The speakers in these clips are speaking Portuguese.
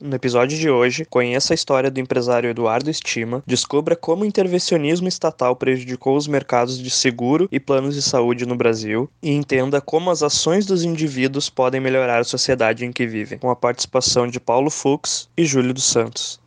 No episódio de hoje, conheça a história do empresário Eduardo Estima, descubra como o intervencionismo estatal prejudicou os mercados de seguro e planos de saúde no Brasil e entenda como as ações dos indivíduos podem melhorar a sociedade em que vivem, com a participação de Paulo Fux e Júlio dos Santos.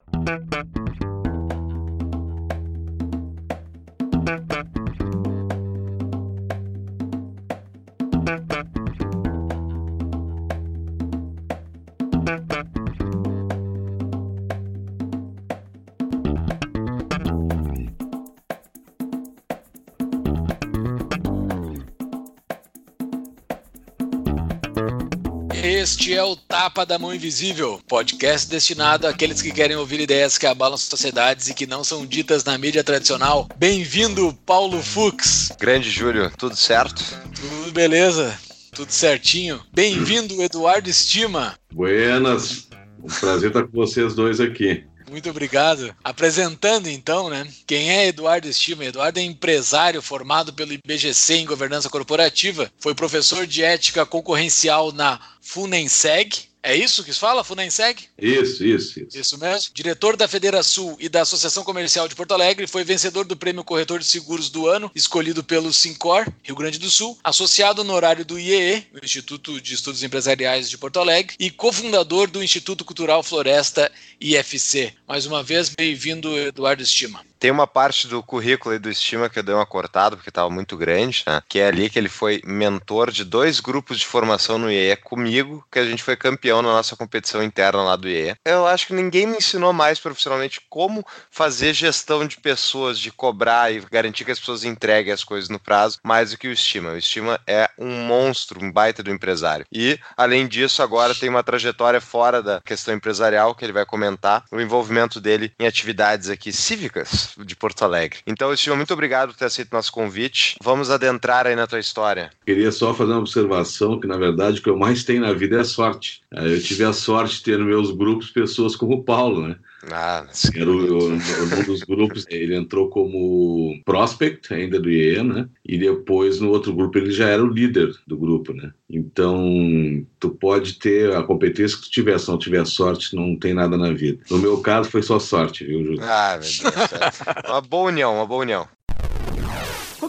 É o Tapa da Mão Invisível, podcast destinado àqueles que querem ouvir ideias que abalam sociedades e que não são ditas na mídia tradicional. Bem-vindo, Paulo Fux. Grande Júlio, tudo certo? Tudo beleza, tudo certinho. Bem-vindo, Eduardo Estima. Buenas, um prazer estar com vocês dois aqui. Muito obrigado. Apresentando então, né? Quem é Eduardo Estima? Eduardo é empresário formado pelo IBGC em governança corporativa, foi professor de ética concorrencial na FUNENSEG, é isso que se fala, Funenseg? Isso, isso, isso. Isso mesmo. Diretor da Federação e da Associação Comercial de Porto Alegre, foi vencedor do Prêmio Corretor de Seguros do Ano, escolhido pelo Sincor, Rio Grande do Sul, associado honorário do IEE, o Instituto de Estudos Empresariais de Porto Alegre, e cofundador do Instituto Cultural Floresta IFC. Mais uma vez, bem-vindo, Eduardo Estima. Tem uma parte do currículo e do Estima que eu dei uma cortada porque estava muito grande, né? Que é ali que ele foi mentor de dois grupos de formação no IE comigo, que a gente foi campeão na nossa competição interna lá do IE. Eu acho que ninguém me ensinou mais profissionalmente como fazer gestão de pessoas, de cobrar e garantir que as pessoas entreguem as coisas no prazo, mais do que o Estima. O Estima é um monstro, um baita do empresário. E, além disso, agora tem uma trajetória fora da questão empresarial que ele vai comentar, o envolvimento dele em atividades aqui cívicas de Porto Alegre. Então, Estima, muito obrigado por ter aceito nosso convite. Vamos adentrar aí na tua história. Queria só fazer uma observação que, na verdade, o que eu mais tenho na vida é sorte. Eu tive a sorte de ter nos meus grupos pessoas como o Paulo, né? Ah, Era o, um dos grupos, ele entrou como prospect ainda do IE, né? E depois no outro grupo ele já era o líder do grupo, né? Então, tu pode ter a competência que tu tiver, se não tiver sorte, não tem nada na vida. No meu caso foi só sorte, viu, Júlio? Ah, meu Deus. uma boa união, uma boa união.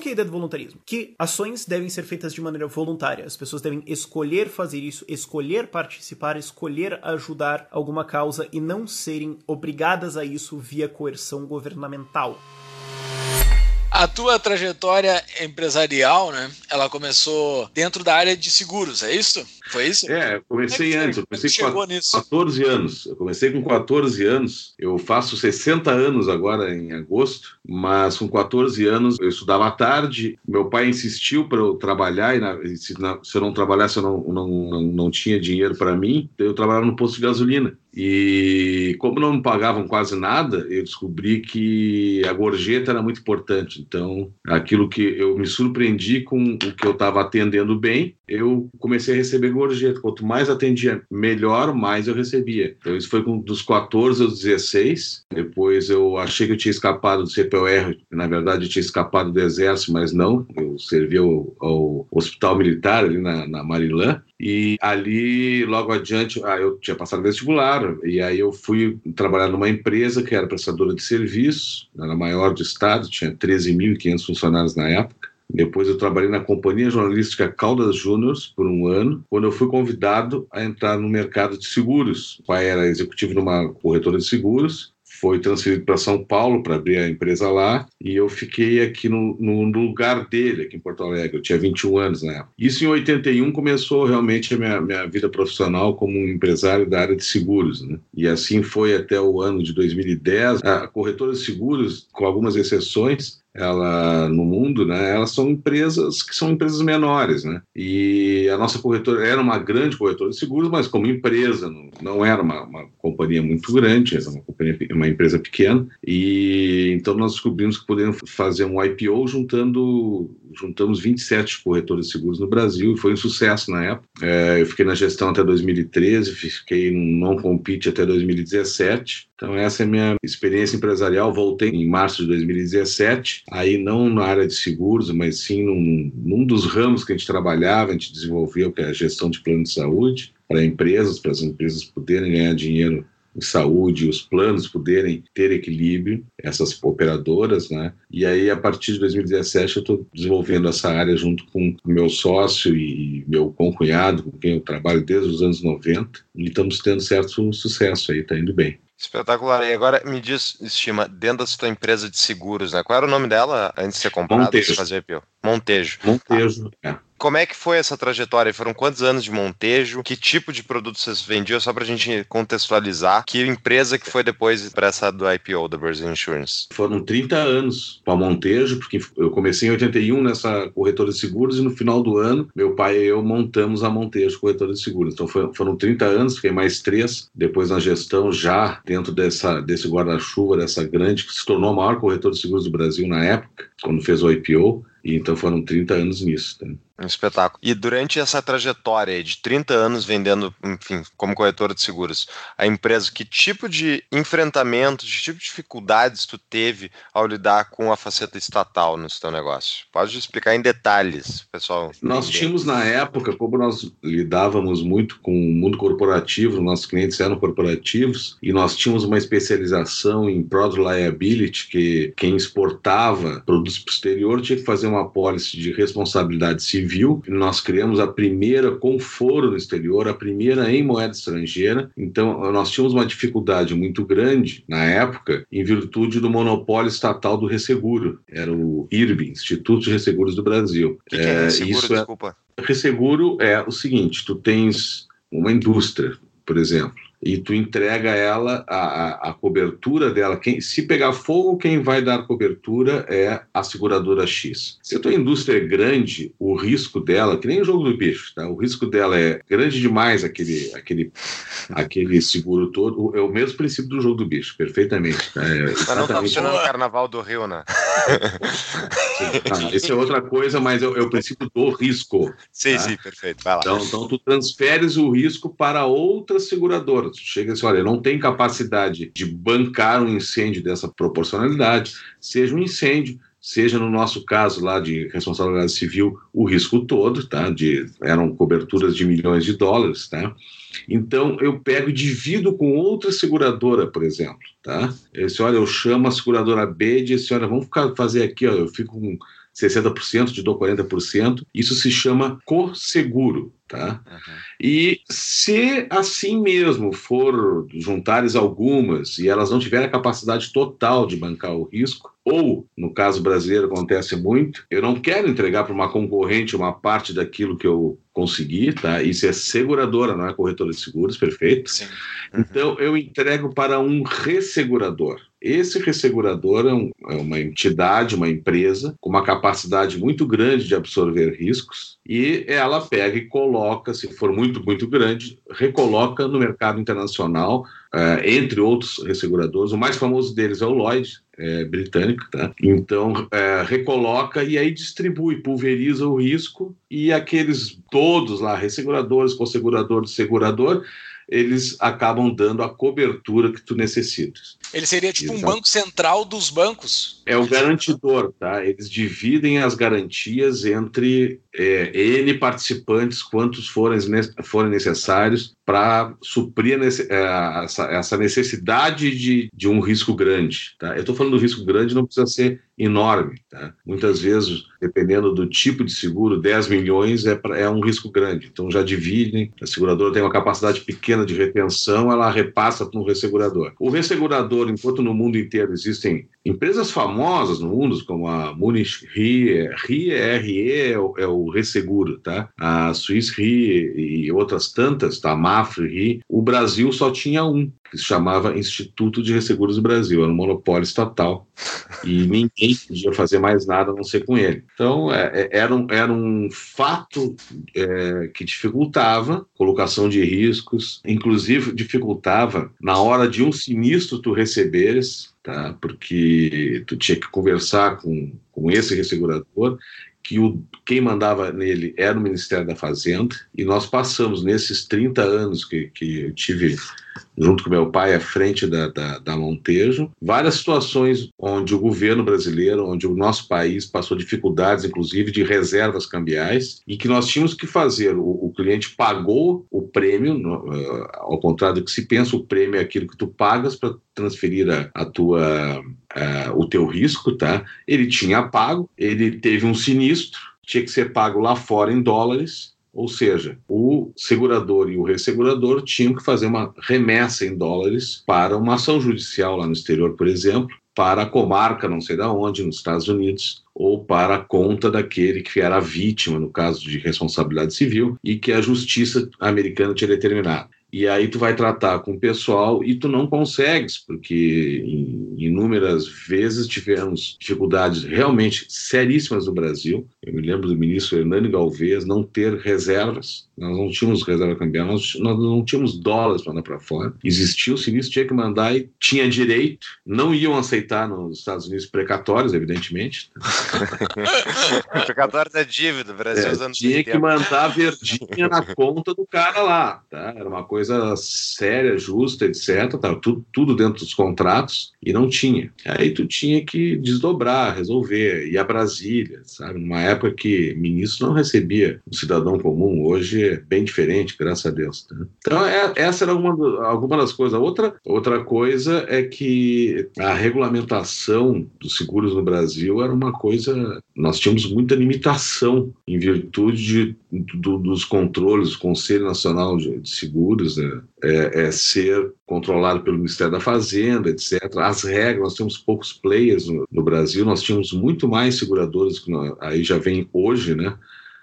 Que é a ideia do voluntarismo? Que ações devem ser feitas de maneira voluntária. As pessoas devem escolher fazer isso, escolher participar, escolher ajudar alguma causa e não serem obrigadas a isso via coerção governamental. A tua trajetória empresarial, né? Ela começou dentro da área de seguros, é isso? Foi isso? É, eu comecei é antes, eu comecei chegou com nisso? 14 anos. Eu comecei com 14 anos. Eu faço 60 anos agora em agosto, mas com 14 anos eu estudava à tarde. Meu pai insistiu para eu trabalhar e na- se, na- se eu não trabalhasse eu não, não, não, não tinha dinheiro para mim. Eu trabalhava no posto de gasolina. E como não me pagavam quase nada, eu descobri que a gorjeta era muito importante. Então, aquilo que eu me surpreendi com o que eu estava atendendo bem, eu comecei a receber gorjeta. Quanto mais atendia melhor, mais eu recebia. Então, isso foi com, dos 14 aos 16. Depois eu achei que eu tinha escapado do CPOR. Na verdade, eu tinha escapado do Exército, mas não. Eu servi ao, ao Hospital Militar ali na, na Marilã. E ali, logo adiante, ah, eu tinha passado vestibular, e aí eu fui trabalhar numa empresa que era prestadora de serviços, era a maior do estado, tinha 13.500 funcionários na época. Depois eu trabalhei na companhia jornalística Caldas Júniors por um ano, quando eu fui convidado a entrar no mercado de seguros. O pai era executivo numa corretora de seguros, foi transferido para São Paulo para abrir a empresa lá e eu fiquei aqui no- no lugar dele, aqui em Porto Alegre. Eu tinha 21 anos na época. Isso em 81 começou realmente a minha, minha vida profissional como um empresário da área de seguros. Né? E assim foi até o ano de 2010. A corretora de seguros, com algumas exceções, ela no mundo, né, elas são empresas que são empresas menores, né? E a nossa corretora era uma grande corretora de seguros, mas como empresa não, era uma, uma companhia muito grande, era uma companhia, uma empresa pequena. E então nós descobrimos que podemos fazer um IPO juntando juntamos 27 corretores de seguros no Brasil e foi um sucesso na época. É, eu fiquei na gestão até 2013, fiquei num não compete até 2017. Então essa é a minha experiência empresarial. Voltei em março de 2017, aí não na área de seguros, mas sim num, num dos ramos que a gente trabalhava, a gente desenvolveu, que é a gestão de plano de saúde para empresas, para as empresas poderem ganhar dinheiro em saúde, os planos poderem ter equilíbrio, essas operadoras, né? E aí, a partir de 2017, eu estou desenvolvendo essa área junto com meu sócio e meu concunhado, com quem eu trabalho desde os anos 90, e estamos tendo certo sucesso aí, está indo bem. Espetacular. E agora me diz, estima, dentro da sua empresa de seguros, né? Qual era o nome dela antes de ser comprada? Montejo. Fazer IPO? Montejo. Montejo, ah. é. Como é que foi essa trajetória? Foram quantos anos de Montejo? Que tipo de produto vocês vendiam? Só para a gente contextualizar. Que empresa que foi depois para essa do IPO da Brazil Insurance? Foram 30 anos para Montejo, porque eu comecei em 81 nessa corretora de seguros e no final do ano, meu pai e eu montamos a Montejo Corretora de Seguros. Então foi, foram 30 anos, fiquei mais três depois na gestão, já dentro dessa, desse guarda-chuva, dessa grande, que se tornou a maior corretora de seguros do Brasil na época, quando fez o IPO. E então foram 30 anos nisso. Tá? Um espetáculo. E durante essa trajetória de 30 anos vendendo, enfim, como corretora de seguros, a empresa, que tipo de enfrentamento, que tipo de dificuldades tu teve ao lidar com a faceta estatal no seu negócio? Pode explicar em detalhes, pessoal. Nós tínhamos na época, como nós lidávamos muito com o mundo corporativo, nossos clientes eram corporativos, e nós tínhamos uma especialização em product liability, que quem exportava produtos para o exterior tinha que fazer uma pólice de responsabilidade civil. Nós criamos a primeira com foro no exterior, a primeira em moeda estrangeira. Então, nós tínhamos uma dificuldade muito grande na época, em virtude do monopólio estatal do resseguro. Era o IRB, Instituto de Resseguros do Brasil. O que, que é resseguro? Isso Desculpa. É... Resseguro é o seguinte: tu tens uma indústria, por exemplo e tu entrega ela a, a, a, cobertura dela. Quem, se pegar fogo, quem vai dar cobertura é a seguradora X. Se a tua indústria é grande, o risco dela, que nem o jogo do bicho, tá? o risco dela é grande demais, aquele, aquele, aquele seguro todo. É o mesmo princípio do jogo do bicho, perfeitamente. Tá? É mas não está funcionando o Carnaval do Rio, né? isso é outra coisa, mas é, é, o princípio do risco. Sim, tá? sim, perfeito. Vai lá. Então, então, tu transferes o risco para outra seguradora chega assim, olha, não tem capacidade de bancar um incêndio dessa proporcionalidade, seja um incêndio, seja no nosso caso lá de responsabilidade civil, o risco todo, tá? De, eram coberturas de milhões de dólares, tá? Então eu pego e divido com outra seguradora, por exemplo, tá? Esse, olha, eu chamo a seguradora B e disse, olha, vamos ficar, fazer aqui, ó, eu fico com 60%, te dou 40%. Isso se chama co-seguro. Tá? Uhum. E se assim mesmo for juntares algumas e elas não tiverem a capacidade total de bancar o risco, ou, no caso brasileiro acontece muito, eu não quero entregar para uma concorrente uma parte daquilo que eu consegui, tá? Isso é seguradora, não é corretora de seguros, perfeito? Sim. Uhum. Então eu entrego para um ressegurador. Esse ressegurador é, um, é, uma entidade, uma empresa com uma capacidade muito grande de absorver riscos e ela pega e coloca, se for muito, muito grande, recoloca no mercado internacional, uh, entre outros resseguradores. O mais famoso deles é o Lloyd, é, britânico, tá? Então, é, recoloca e aí distribui, pulveriza o risco e aqueles todos lá, resseguradores, co-segurador, segurador, eles acabam dando a cobertura que tu necessitas. Ele seria tipo Exato. um banco central dos bancos? É o garantidor, tá? Eles dividem as garantias entre é, N participantes, quantos forem, forem necessários, para suprir nesse, é, essa, essa, necessidade de, de um risco grande. Tá? Eu estou falando do risco grande, não precisa ser enorme. Tá? Muitas vezes, dependendo do tipo de seguro, 10 milhões é, pra, é um risco grande. Então já dividem, a seguradora tem uma capacidade pequena de retenção, ela repassa para um ressegurador. O ressegurador, enquanto no mundo inteiro existem empresas famosas no mundo, como a Munich Re, Re RE é o, é o resseguro, tá? a Swiss Re e outras tantas, tá? Mafre, o Brasil só tinha um, que se chamava Instituto de Resseguros do Brasil, era um monopólio estatal. E ninguém podia fazer mais nada a não ser com ele. Então, é, é, era, um, era um fato é, que dificultava a colocação de riscos, inclusive dificultava, na hora de um sinistro tu receberes, tá? porque tu tinha que conversar com com esse ressegurador, que o, quem mandava nele era o Ministério da Fazenda, e nós passamos nesses 30 anos que, que eu tive junto com meu pai à frente da, da, da, Montejo, várias situações onde o governo brasileiro, onde o nosso país passou dificuldades, inclusive de reservas cambiais, e que nós tínhamos que fazer. O, o cliente pagou o prêmio, no, uh, ao contrário do que se pensa, o prêmio é aquilo que tu pagas para transferir a, a tua, uh, o teu risco, tá? Ele tinha pago, ele teve um sinistro, tinha que ser pago lá fora em dólares, ou seja, o segurador e o ressegurador tinham que fazer uma remessa em dólares para uma ação judicial lá no exterior, por exemplo, para a comarca não sei da onde, nos Estados Unidos, ou para a conta daquele que era vítima, no caso de responsabilidade civil, e que a justiça americana tinha determinado. E aí tu vai tratar com o pessoal e tu não consegues, porque em inúmeras vezes tivemos dificuldades realmente seríssimas no Brasil. Eu me lembro do ministro Hernani Galvez não ter reservas nós não tínhamos reserva cambial, nós, nós não tínhamos dólares para mandar para fora. Existia o sinistro, tinha que mandar e tinha direito. Não iam aceitar nos Estados Unidos precatórios, evidentemente. precatórios é dívida, Brasil é, Tinha que mandar verdinha na conta do cara lá. Tá? Era uma coisa séria, justa, etc. Tá? Tudo, tudo dentro dos contratos e não tinha. Aí tu tinha que desdobrar, resolver, ir a Brasília, sabe? Numa época que ministro não recebia um cidadão comum, hoje bem diferente, graças a Deus. Tá? Então, é, essa era uma, alguma das coisas. Outra, outra coisa é que a regulamentação dos seguros no Brasil era uma coisa. Nós tínhamos muita limitação em virtude de, do, dos controles, o Conselho Nacional de, de Seguros né? é, é, ser controlado pelo Ministério da Fazenda, etc. As regras, nós temos poucos players no, no Brasil, nós tínhamos muito mais seguradoras que nós, aí já vem hoje, né?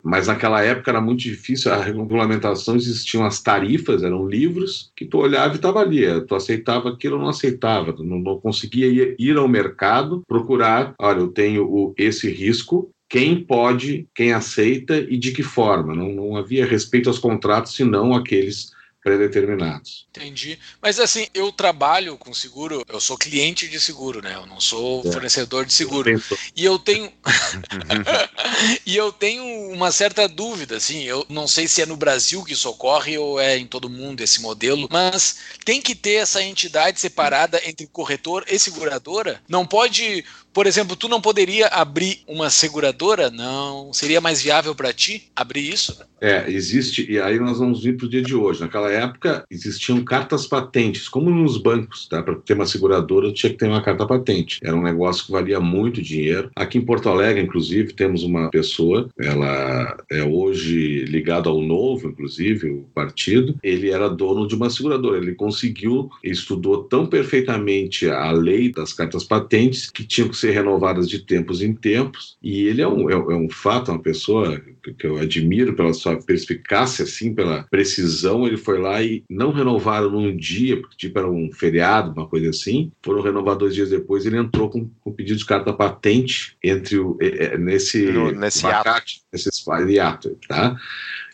Mas naquela época era muito difícil, a regulamentação existiam as tarifas, eram livros que tu olhava e estava ali. Tu aceitava aquilo ou não aceitava, tu não, não conseguia ir, ir, ao mercado procurar, olha, eu tenho o, esse risco, quem pode, quem aceita e de que forma. Não, não havia respeito aos contratos, senão aqueles pré-determinados. Entendi. Mas assim, eu trabalho com seguro, eu sou cliente de seguro, né? Eu não sou é. fornecedor de seguro. Eu e eu tenho E eu tenho uma certa dúvida, assim, eu não sei se é no Brasil que isso ocorre ou é em todo mundo esse modelo, mas tem que ter essa entidade separada entre corretor e seguradora? Não pode por exemplo, tu não poderia abrir uma seguradora? Não. Seria mais viável para ti abrir isso? É, existe, e aí nós vamos vir para o dia de hoje. Naquela época existiam cartas patentes, como nos bancos, tá? Para ter uma seguradora tinha que ter uma carta patente. Era um negócio que valia muito dinheiro. Aqui em Porto Alegre, inclusive, temos uma pessoa, ela é hoje ligada ao Novo, inclusive, o partido. Ele era dono de uma seguradora. Ele conseguiu, estudou tão perfeitamente a lei das cartas patentes que tinha que ser renovadas de tempos em tempos, e ele é um, é, é um fato, uma pessoa que, eu admiro pela sua perspicácia, assim, pela precisão, ele foi lá e não renovaram num dia, porque tipo era um feriado, uma coisa assim, foram renovar dois dias depois, ele entrou com, com pedido de carta patente entre o, é, nesse, no, nesse abacate, ato. nesse ato, tá?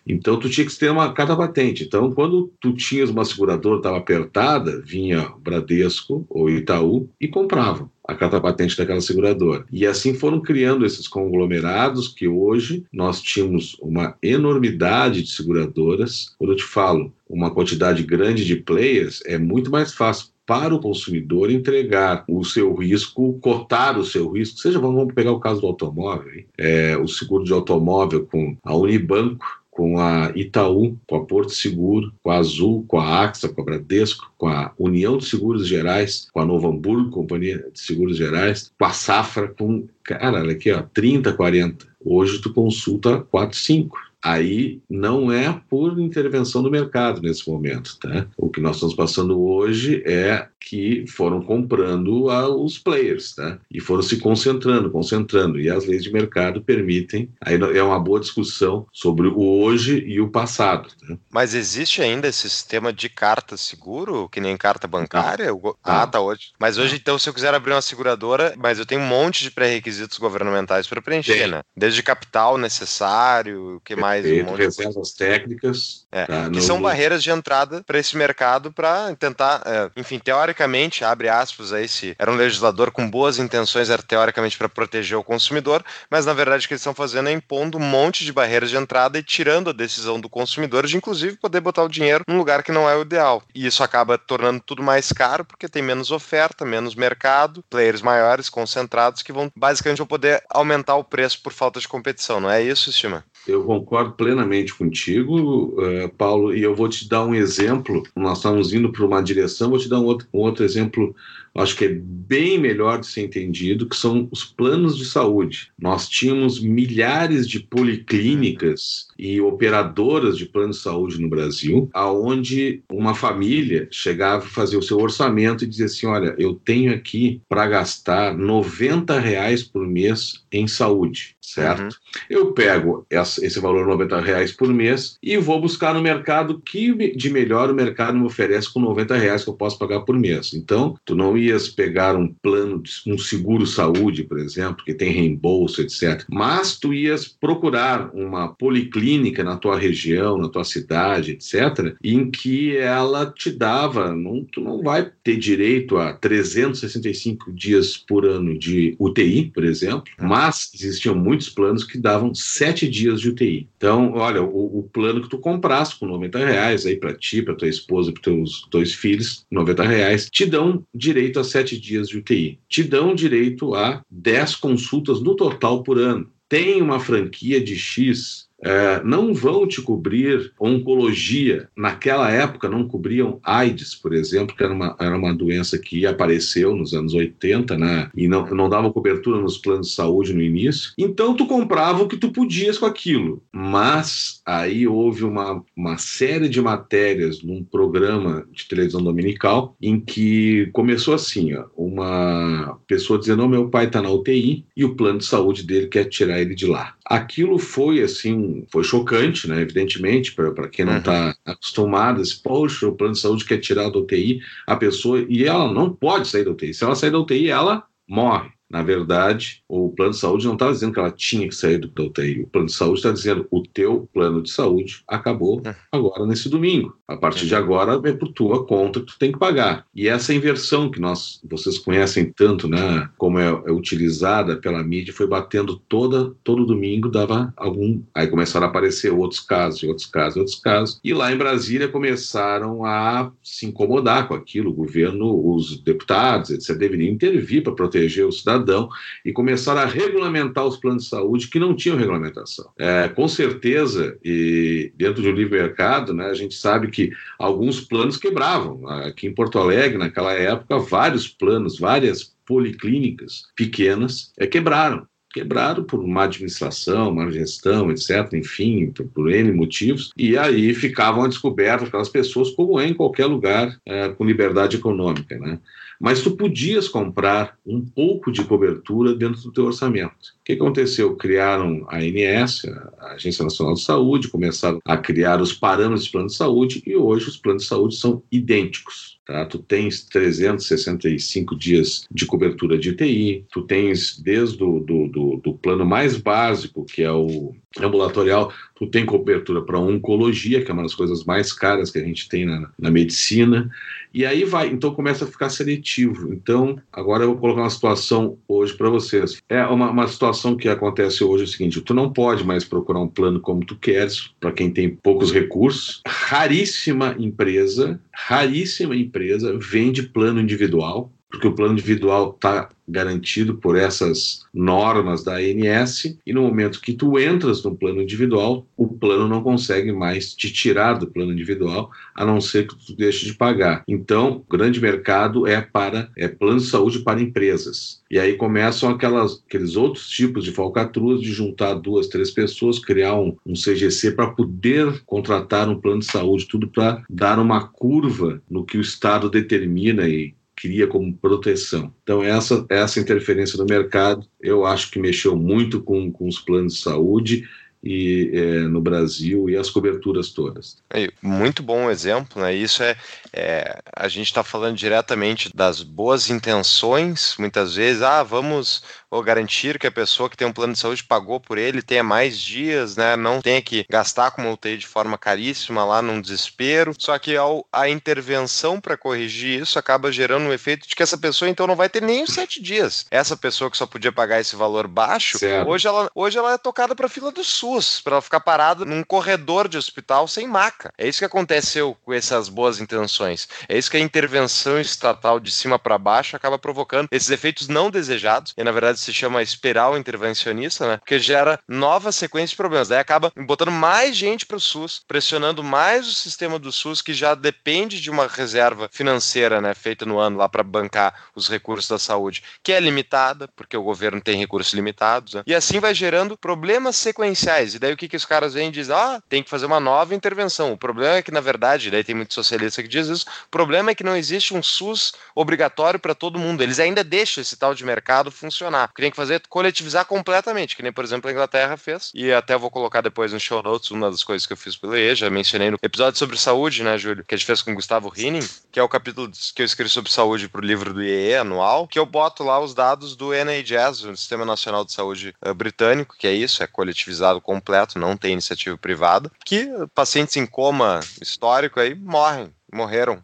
Então tu tinha que ter uma carta patente. Então quando tu tinhas uma seguradora estava apertada, vinha Bradesco ou Itaú e comprava a carta patente daquela seguradora. E assim foram criando esses conglomerados que hoje nós tínhamos uma enormidade de seguradoras. Quando eu te falo uma quantidade grande de players, é muito mais fácil para o consumidor entregar o seu risco, cotar o seu risco, seja, vamos pegar o caso do automóvel, é, o seguro de automóvel com a Unibanco, com a Itaú, com a Porto Seguro, com a Azul, com a AXA, com a Bradesco, com a União de Seguros Gerais, com a Novo Hamburgo, Companhia de Seguros Gerais, com a Safra, com, cara, olha aqui, ó, 30, 40. Hoje tu consulta 4, 5 aí não é por intervenção do mercado nesse momento. Tá? O que nós estamos passando hoje é que foram comprando a, os players tá? e foram se concentrando, concentrando. E as leis de mercado permitem. Aí é uma boa discussão sobre o hoje e o passado. Tá? Mas existe ainda esse sistema de carta seguro, que nem carta bancária? Ah, tá hoje. Mas hoje, então, se eu quiser abrir uma seguradora, mas eu tenho um monte de pré-requisitos governamentais para preencher, Tem. né? Desde capital necessário, o que mais? Perfeito, um reservas técnicas. É, tá, que são barreiras de entrada para esse mercado para tentar, é, enfim, teoricamente, abre aspas aí, se era um legislador com boas intenções, era teoricamente para proteger o consumidor, mas na verdade o que eles estão fazendo é impondo um monte de barreiras de entrada e tirando a decisão do consumidor de, inclusive, poder botar o dinheiro num lugar que não é o ideal. E isso acaba tornando tudo mais caro porque tem menos oferta, menos mercado, players maiores, concentrados, que vão basicamente vão poder aumentar o preço por falta de competição, não é isso, Estima? Eu concordo plenamente contigo, uh, Paulo, e eu vou te dar um exemplo. Nós estamos indo para uma direção, vou te dar um outro, um outro exemplo acho que é bem melhor de ser entendido, que são os planos de saúde. Nós tínhamos milhares de policlínicas e operadoras de plano de saúde no Brasil, aonde uma família chegava a fazer o seu orçamento e dizia assim, olha, eu tenho aqui para gastar 90 reais por mês em saúde, certo? Uhum. Eu pego esse valor 90 reais por mês e vou buscar no mercado que de melhor o mercado me oferece com 90 reais que eu posso pagar por mês. Então, tu não ia pegar um plano, de, um seguro saúde, por exemplo, que tem reembolso, etc. Mas tu ias procurar uma policlínica na tua região, na tua cidade, etc., em que ela te dava, não, tu não vai ter direito a 365 dias por ano de UTI, por exemplo, mas existiam muitos planos que davam sete dias de UTI. Então, olha, o, o plano que tu comprasse com 90 reais aí para ti, para tua esposa, para teus dois filhos, 90 reais, te dão direito direito a sete dias de UTI. Te dão direito a 10 consultas no total por ano. Tem uma franquia de X é, não vão te cobrir oncologia. Naquela época não cobriam AIDS, por exemplo, que era uma, era uma doença que apareceu nos anos 80, né? E não, não dava cobertura nos planos de saúde no início. Então tu comprava o que tu podias com aquilo. Mas aí houve uma, uma série de matérias num programa de televisão dominical em que começou assim, ó, uma pessoa dizendo, oh, meu pai está na UTI e o plano de saúde dele quer tirar ele de lá. Aquilo foi assim foi chocante, né? Evidentemente, para quem não está uhum. acostumado, esse, poxa, o plano de saúde quer tirar da UTI a pessoa e ela não pode sair da UTI. Se ela sair da UTI, ela morre. Na verdade, o plano de saúde não estava dizendo que ela tinha que sair do UTI. O plano de saúde está dizendo o teu plano de saúde acabou é. agora nesse domingo. A partir de agora é por tua conta que tu tem que pagar. E essa inversão que nós, vocês conhecem tanto, né, como é, é utilizada pela mídia, foi batendo toda todo domingo dava algum, aí começaram a aparecer outros casos, outros casos, outros casos. E lá em Brasília começaram a se incomodar com aquilo. O governo, os deputados, etc, deveriam intervir para proteger o cidadão cidadão e começaram a regulamentar os planos de saúde que não tinham regulamentação. É, com certeza, e dentro de um livre mercado, né, a gente sabe que alguns planos quebravam. Aqui em Porto Alegre, naquela época, vários planos, várias policlínicas pequenas é, quebraram quebraram por má administração, má gestão, etc., enfim, por, por N motivos, e aí ficavam a descoberto aquelas pessoas, como é em qualquer lugar é, com liberdade econômica, né? Mas tu podias comprar um pouco de cobertura dentro do teu orçamento. O que aconteceu? Criaram a ANS, a Agência Nacional de Saúde, começaram a criar os parâmetros de plano de saúde e hoje os planos de saúde são idênticos. Tá? Tu tens 365 dias de cobertura de TI, tu tens desde o do, do, do plano mais básico, que é o ambulatorial, tu tem cobertura para oncologia, que é uma das coisas mais caras que a gente tem na, na medicina, e aí vai, então começa a ficar seletivo. Então, agora eu vou colocar uma situação hoje para vocês. É uma, uma situação que acontece hoje é o seguinte: tu não pode mais procurar um plano como tu queres, para quem tem poucos recursos. Raríssima empresa, raríssima empresa vende plano individual porque o plano individual está garantido por essas normas da ANS e no momento que tu entras no plano individual, o plano não consegue mais te tirar do plano individual, a não ser que tu deixe de pagar. Então, o grande mercado é para é plano de saúde para empresas. E aí começam aquelas, aqueles outros tipos de falcatruas de juntar duas, três pessoas, criar um, um CGC para poder contratar um plano de saúde, tudo para dar uma curva no que o Estado determina e cria como proteção. Então, essa, essa interferência no mercado, eu acho que mexeu muito com, com os planos de saúde e, é, no Brasil e as coberturas todas. Muito bom exemplo, né? Isso é, é a gente está falando diretamente das boas intenções, muitas vezes, ah, vamos ou garantir que a pessoa que tem um plano de saúde pagou por ele tenha mais dias, né? Não tenha que gastar com uma UTI de forma caríssima lá num desespero. Só que ao, a intervenção para corrigir isso acaba gerando um efeito de que essa pessoa então não vai ter nem os sete dias. Essa pessoa que só podia pagar esse valor baixo, hoje ela, hoje ela é tocada para a fila do SUS, para ela ficar parada num corredor de hospital sem maca. É isso que aconteceu com essas boas intenções. É isso que a intervenção estatal de cima para baixo acaba provocando esses efeitos não desejados, e na verdade se chama espiral intervencionista, né? Porque gera novas sequências de problemas. Daí acaba botando mais gente para o SUS, pressionando mais o sistema do SUS, que já depende de uma reserva financeira, né, feita no ano lá para bancar os recursos da saúde, que é limitada, porque o governo tem recursos limitados, né? e assim vai gerando problemas sequenciais. E daí o que, que os caras vêm e dizem? Ah, tem que fazer uma nova intervenção. O problema é que, na verdade, daí tem muito socialista que diz isso, o problema é que não existe um SUS obrigatório para todo mundo. Eles ainda deixam esse tal de mercado funcionar. Que tem que fazer é coletivizar completamente, que nem, por exemplo, a Inglaterra fez. E até vou colocar depois no show notes uma das coisas que eu fiz pelo EE, já mencionei no episódio sobre saúde, né, Júlio? Que a gente fez com o Gustavo Rinning, que é o capítulo que eu escrevi sobre saúde para o livro do IEE anual, que eu boto lá os dados do NHS, o Sistema Nacional de Saúde uh, Britânico, que é isso, é coletivizado completo, não tem iniciativa privada, que pacientes em coma histórico aí morrem morreram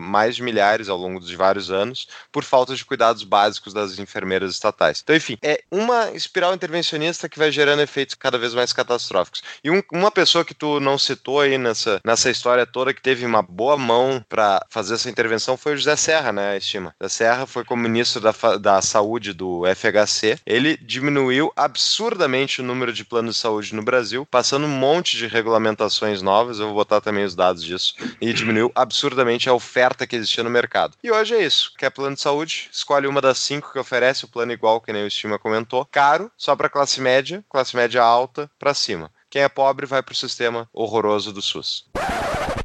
mais de milhares ao longo de vários anos por falta de cuidados básicos das enfermeiras estatais. Então, enfim, é uma espiral intervencionista que vai gerando efeitos cada vez mais catastróficos. E um, uma pessoa que tu não citou aí nessa, nessa história toda que teve uma boa mão para fazer essa intervenção foi o José Serra, né, estima. José Serra foi como ministro da, da saúde do FHC. Ele diminuiu absurdamente o número de planos de saúde no Brasil, passando um monte de regulamentações novas, eu vou botar também os dados disso, e diminuiu absurdamente a oferta que existia no mercado. E hoje é isso. Quer plano de saúde? Escolhe uma das cinco que oferece o plano igual, que nem o Estima comentou. Caro, só para classe média, classe média alta, para cima. Quem é pobre vai para o sistema horroroso do SUS.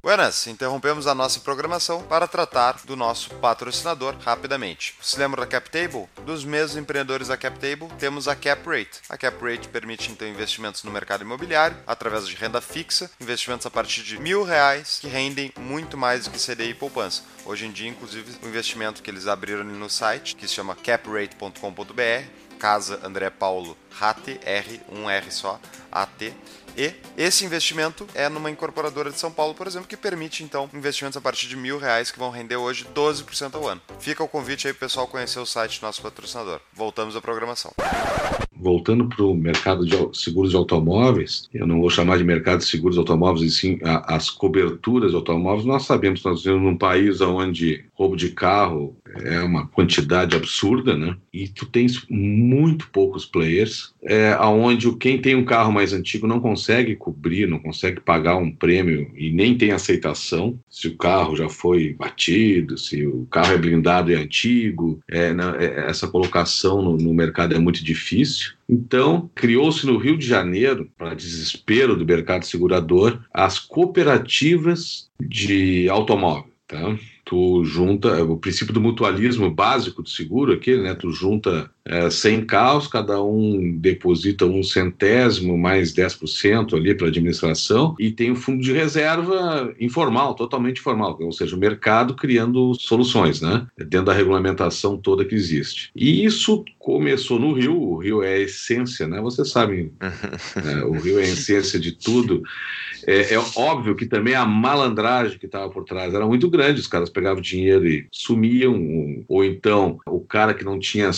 Buenas, interrompemos a nossa programação para tratar do nosso patrocinador rapidamente. Se lembra da CapTable? Dos mesmos empreendedores da CapTable, temos a CapRate. A CapRate permite então investimentos no mercado imobiliário através de renda fixa, investimentos a partir de mil reais que rendem muito mais do que CDI e poupança. Hoje em dia, inclusive, o investimento que eles abriram no site, que se chama caprate.com.br, Casa André Paulo RAT, R, um R só, AT, e esse investimento é numa incorporadora de São Paulo, por exemplo, que permite então investimentos a partir de mil reais que vão render hoje 12% ao ano. Fica o convite aí pessoal conhecer o site do nosso patrocinador. Voltamos à programação. Voltando para o mercado de seguros de automóveis, eu não vou chamar de mercado de seguros de automóveis, e sim as coberturas de automóveis. Nós sabemos que nós vivemos num país onde roubo de carro é uma quantidade absurda, né? E tu tens muito poucos players, é, aonde quem tem um carro mais antigo não consegue cobrir, não consegue pagar um prêmio e nem tem aceitação se o carro já foi batido, se o carro é blindado e é antigo. É, é, essa colocação no, no mercado é muito difícil. Então, criou-se no Rio de Janeiro, para desespero do mercado segurador, as cooperativas de automóvel. Tá? tu junta o princípio do mutualismo básico do seguro aqui, né? Tu junta é, 100 carros, cada um deposita um centésimo mais 10% ali para administração e tem um fundo de reserva informal, totalmente informal, ou seja, o mercado criando soluções, né? Dentro da regulamentação toda que existe. E isso começou no Rio, o Rio é a essência, né? Vocês sabem, né? o Rio é a essência de tudo. É, é, óbvio que também a malandragem que estava por trás era muito grande, os caras pegavam dinheiro e sumiam, ou então o cara que não tinha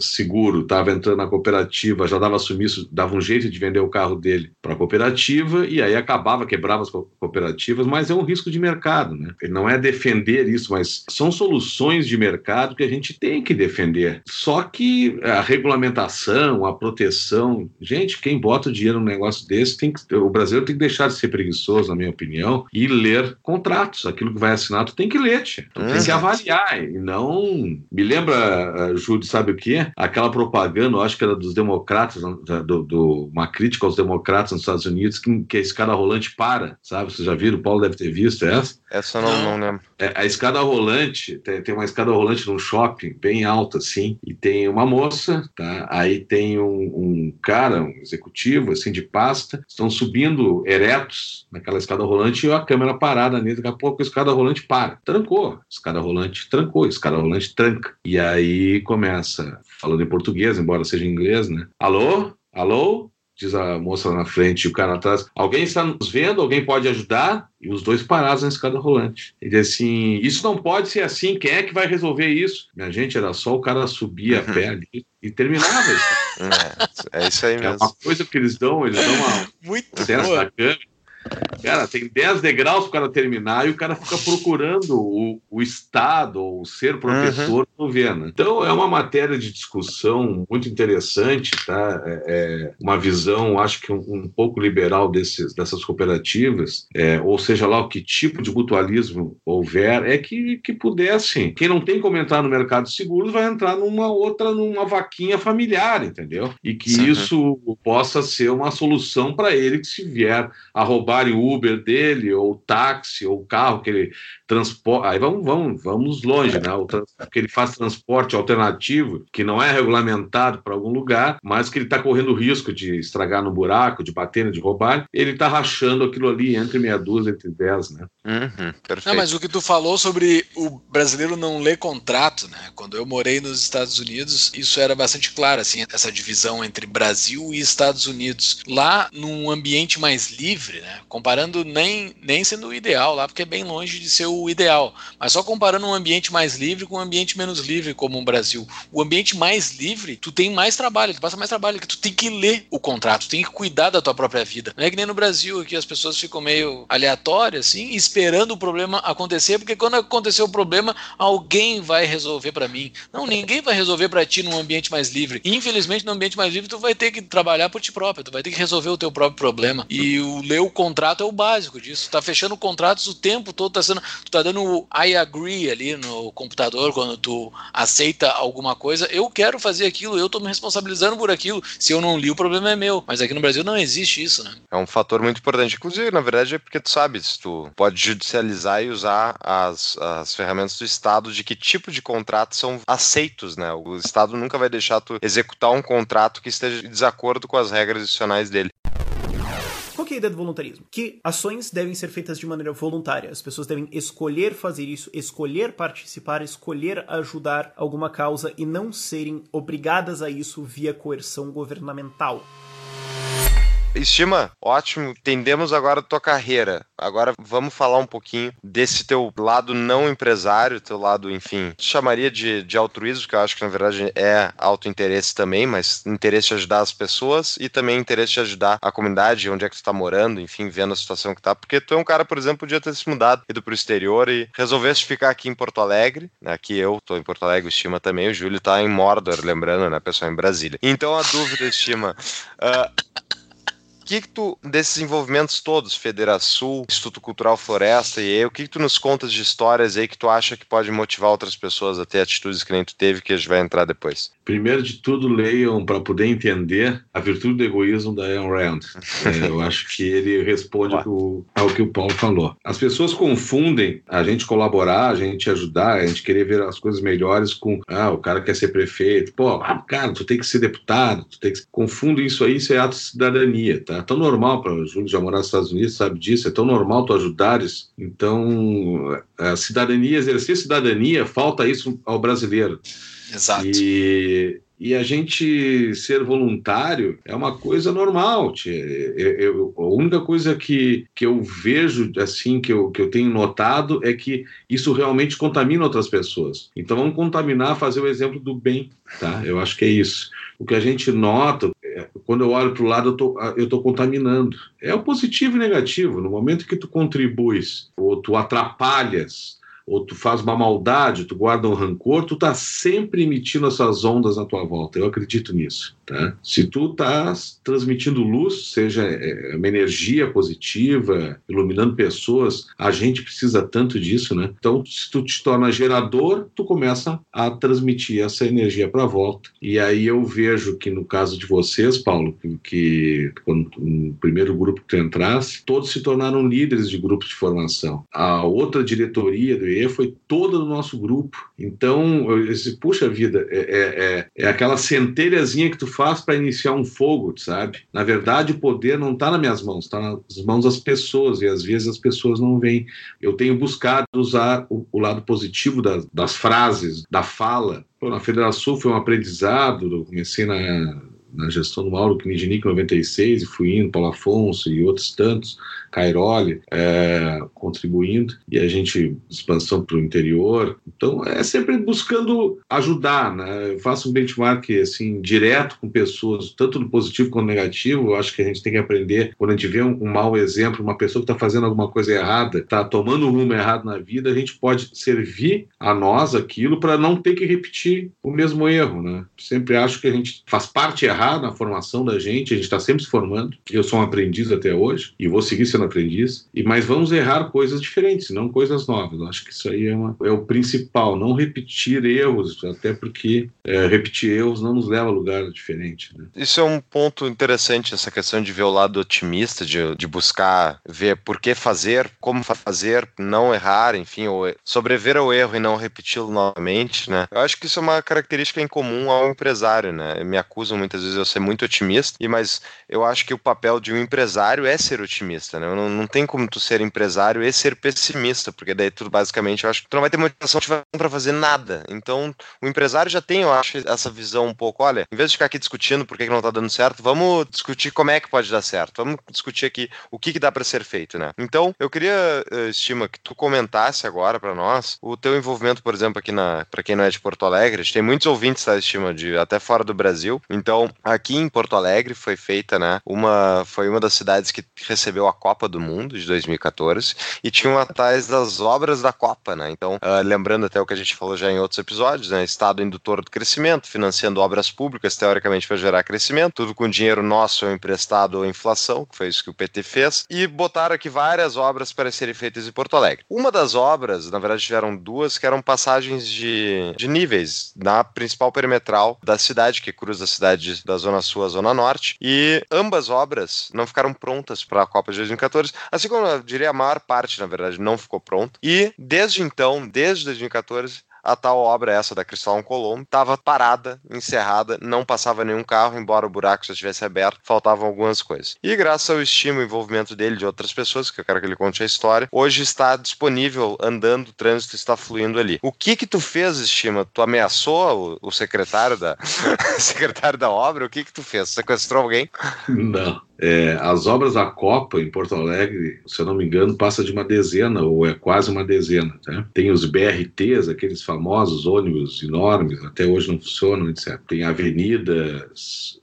seguro estava entrando na cooperativa, já dava sumiço, dava um jeito de vender o carro dele para a cooperativa e aí acabava, quebrava as cooperativas, mas é um risco de mercado, né? Não é defender isso, mas são soluções de mercado que a gente tem que defender. Só que a regulamentação, a proteção, gente, quem bota dinheiro num negócio desse tem que, o brasileiro tem que deixar de ser preguiçoso, na minha opinião, e ler contratos. Aquilo que vai assinar, tu tem que ler, tia. tu tem que avaliar. E não. Me lembra, uh, Júlio, sabe o que? Aquela propaganda, eu acho que era dos democratas, do, do, uma crítica aos democratas nos Estados Unidos, que, que a escada rolante para, sabe? Vocês já viram? O Paulo deve ter visto essa. Essa não, não lembro. É, a escada rolante, tem, tem, uma escada rolante num shopping, bem alta assim, e tem uma moça, tá? Aí tem um, um cara, um executivo, assim, de pasta, estão subindo eretos naquela escada rolante e a câmera parada nele, daqui a pouco a escada rolante para. Trancou, escada rolante trancou, escada rolante tranca. E aí começa falando em português, embora seja em inglês, né? Alô? Alô? Diz a moça lá na frente e o cara atrás. Alguém está nos vendo? Alguém pode ajudar? E os dois parados na escada rolante. Ele diz assim: Isso não pode ser assim, quem é que vai resolver isso? Minha gente, era só o cara subir a pé ali e terminava isso. É, é isso aí mesmo. É uma coisa que eles dão, eles dão uma. Muito boa. câmera Cara, tem 10 degraus para o cara terminar e o cara fica procurando o, o Estado ou ser professor uhum. no governo. Então, é uma matéria de discussão muito interessante, tá? É, é uma visão, acho que um, um pouco liberal desses, dessas cooperativas, é, ou seja lá o que tipo de mutualismo houver, é que, que pudessem. Quem não tem como entrar no mercado de seguros vai entrar numa outra, numa vaquinha familiar, entendeu? E que uhum. isso possa ser uma solução para ele que se vier a roubar roubarem o Uber dele, ou o táxi, ou o carro que ele transporta. Aí vamos, vamos, vamos longe, né? O trans... que ele faz transporte alternativo, que não é regulamentado para algum lugar, mas que ele está correndo risco de estragar no buraco, de bater, de roubar, ele está rachando aquilo ali entre meia dúzia, entre dez, né? Uhum, não, mas o que tu falou sobre o brasileiro não ler contrato, né? Quando eu morei nos Estados Unidos, isso era bastante claro, assim, essa divisão entre Brasil e Estados Unidos. Lá, num ambiente mais livre, né? Comparando nem, nem sendo o ideal lá, porque é bem longe de ser o ideal, mas só comparando um ambiente mais livre com um ambiente menos livre, como o Brasil. O ambiente mais livre, tu tem mais trabalho, tu passa mais trabalho, que tu tem que ler o contrato, tu tem que cuidar da tua própria vida. Não é que nem no Brasil, que as pessoas ficam meio aleatórias, assim, esperando o problema acontecer, porque quando acontecer o problema, alguém vai resolver para mim. Não, ninguém vai resolver para ti num ambiente mais livre. Infelizmente, no ambiente mais livre, tu vai ter que trabalhar por ti próprio, tu vai ter que resolver o teu próprio problema. E o ler o contrato é o básico disso. Tu tá fechando contratos o tempo todo, tá sendo, tu tá dando o I agree ali no computador quando tu aceita alguma coisa. Eu quero fazer aquilo, eu tô me responsabilizando por aquilo. Se eu não li, o problema é meu. Mas aqui no Brasil não existe isso, né? É um fator muito importante. Inclusive, na verdade, é porque tu sabes, tu pode judicializar e usar as, as ferramentas do Estado de que tipo de contratos são aceitos, né? O Estado nunca vai deixar tu executar um contrato que esteja em desacordo com as regras adicionais dele. Que é a ideia do voluntarismo? Que ações devem ser feitas de maneira voluntária. As pessoas devem escolher fazer isso, escolher participar, escolher ajudar alguma causa e não serem obrigadas a isso via coerção governamental. Estima, ótimo. Entendemos agora a tua carreira. Agora vamos falar um pouquinho desse teu lado não empresário, teu lado, enfim, chamaria de, de altruísmo, que eu acho que na verdade é autointeresse também, mas interesse de ajudar as pessoas e também interesse de ajudar a comunidade, onde é que tu tá morando, enfim, vendo a situação que tá. Porque tu é um cara, por exemplo, podia ter se mudado, ido pro exterior e resolvesse ficar aqui em Porto Alegre, né? Aqui eu tô em Porto Alegre, o Estima também, o Júlio tá em Mordor, lembrando, né, pessoal, em Brasília. Então a dúvida, Estima. Uh, que, que tu, desses envolvimentos todos, Federação, Instituto Cultural Floresta e eu, o que, que tu nos contas de histórias aí que tu acha que pode motivar outras pessoas a ter atitudes que nem tu teve, que a gente vai entrar depois? Primeiro de tudo, leiam para poder entender a virtude do egoísmo da Ayn Rand. É, eu acho que ele responde ao, ao que o Paulo falou. As pessoas confundem a gente colaborar, a gente ajudar, a gente querer ver as coisas melhores com ah, o cara quer ser prefeito. Pô, ah, cara, tu tem que ser deputado, tu tem que. Confundem isso aí, isso é ato de cidadania, tá? É tão normal para o Júlio já morar nos Estados Unidos, sabe disso, é tão normal tu ajudares. Então, a cidadania, exercer cidadania, falta isso ao brasileiro. Exato. E, e a gente ser voluntário é uma coisa normal. Eu, eu, a única coisa que, que eu vejo, assim, que eu, que eu tenho notado é que isso realmente contamina outras pessoas. Então vamos contaminar, fazer o exemplo do bem, tá? Eu acho que é isso. O que a gente nota, é, quando eu olho para o lado, eu tô, eu tô contaminando. É o positivo e negativo. No momento que tu contribuis ou tu atrapalhas ou tu faz uma maldade, tu guarda um rancor, tu tá sempre emitindo essas ondas na tua volta. Eu acredito nisso. Tá? Se tu estás transmitindo luz, seja é, uma energia positiva, iluminando pessoas, a gente precisa tanto disso, né? Então, se tu te torna gerador, tu começa a transmitir essa energia para volta. E aí eu vejo que no caso de vocês, Paulo, que quando no primeiro grupo que tu entrasse, todos se tornaram líderes de grupos de formação. A outra diretoria do IE foi toda do nosso grupo. Então, eu disse, puxa vida, é, é, é, é aquela centelhazinha que tu faz para iniciar um fogo, sabe? Na verdade, o poder não está nas minhas mãos, está nas mãos das pessoas, e às vezes as pessoas não veem. Eu tenho buscado usar o, o lado positivo das, das frases, da fala. Na Federação foi um aprendizado, eu comecei na, na gestão do Mauro Knidnik em 96 e fui indo, Paulo Afonso e outros tantos. Cairoli é, contribuindo e a gente expansão para o interior. Então é sempre buscando ajudar, né? Eu faço um benchmark assim direto com pessoas, tanto no positivo quanto no negativo. Eu acho que a gente tem que aprender quando a gente vê um, um mau exemplo, uma pessoa que está fazendo alguma coisa errada, está tomando um rumo errado na vida, a gente pode servir a nós aquilo para não ter que repetir o mesmo erro, né? Sempre acho que a gente faz parte errada na formação da gente, a gente está sempre se formando. Eu sou um aprendiz até hoje e vou seguir sendo aprendiz, e mas vamos errar coisas diferentes, não coisas novas. Eu acho que isso aí é, uma, é o principal, não repetir erros, até porque é, repetir erros não nos leva a lugar diferente. Né? Isso é um ponto interessante, essa questão de ver o lado otimista, de, de buscar ver por que fazer, como fazer, não errar, enfim, ou sobreviver ao erro e não repeti-lo novamente, né? Eu acho que isso é uma característica em comum ao empresário, né? Me acusam muitas vezes eu ser muito otimista, e mas eu acho que o papel de um empresário é ser otimista, né? Não, não tem como tu ser empresário e ser pessimista, porque daí tu basicamente, eu acho que tu não vai ter motivação para fazer nada. Então, o empresário já tem, eu acho, essa visão um pouco, olha, em vez de ficar aqui discutindo por que, que não tá dando certo, vamos discutir como é que pode dar certo. Vamos discutir aqui o que, que dá para ser feito, né? Então, eu queria, eh, Estima, que tu comentasse agora para nós o teu envolvimento, por exemplo, aqui na, para quem não é de Porto Alegre, a gente tem muitos ouvintes, tá, Estima, de até fora do Brasil. Então, aqui em Porto Alegre foi feita, né, uma, foi uma das cidades que recebeu a Copa do Mundo de 2014 e tinham atrás das obras da Copa, né? Então, uh, lembrando até o que a gente falou já em outros episódios, né? Estado indutor do crescimento, financiando obras públicas, teoricamente para gerar crescimento, tudo com dinheiro nosso ou emprestado ou inflação, que foi isso que o PT fez, e botaram aqui várias obras para serem feitas em Porto Alegre. Uma das obras, na verdade, tiveram duas, que eram passagens de, de níveis na principal perimetral da cidade, que cruza a cidade da Zona Sul à Zona Norte, e ambas obras não ficaram prontas para a Copa de 2014 2014, assim como eu diria a maior parte, na verdade, não ficou pronto. E desde então, desde 2014, a tal obra essa da Cristóvão Colombo estava parada, encerrada, não passava nenhum carro, embora o buraco já estivesse aberto, faltavam algumas coisas. E graças ao estímulo e envolvimento dele de outras pessoas, que eu quero que ele conte a história, hoje está disponível, andando, o trânsito está fluindo ali. O que que tu fez, Estima? Tu ameaçou o, o secretário da secretário da obra? O que que tu fez? Sequestrou alguém? Não. É, as obras da Copa em Porto Alegre, se eu não me engano, passa de uma dezena, ou é quase uma dezena. Né? Tem os BRTs, aqueles famosos ônibus enormes, até hoje não funcionam, etc. Tem avenidas,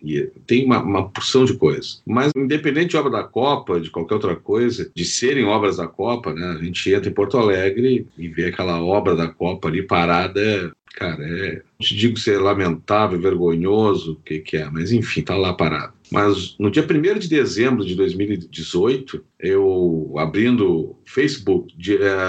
tem uma, uma porção de coisas. Mas, independente de obra da Copa, de qualquer outra coisa, de serem obras da Copa, né? a gente entra em Porto Alegre e vê aquela obra da Copa ali parada cara, é, te digo se é lamentável, vergonhoso, o que, que é, mas enfim, tá lá parado. Mas no dia 1 de dezembro de 2018, eu abrindo Facebook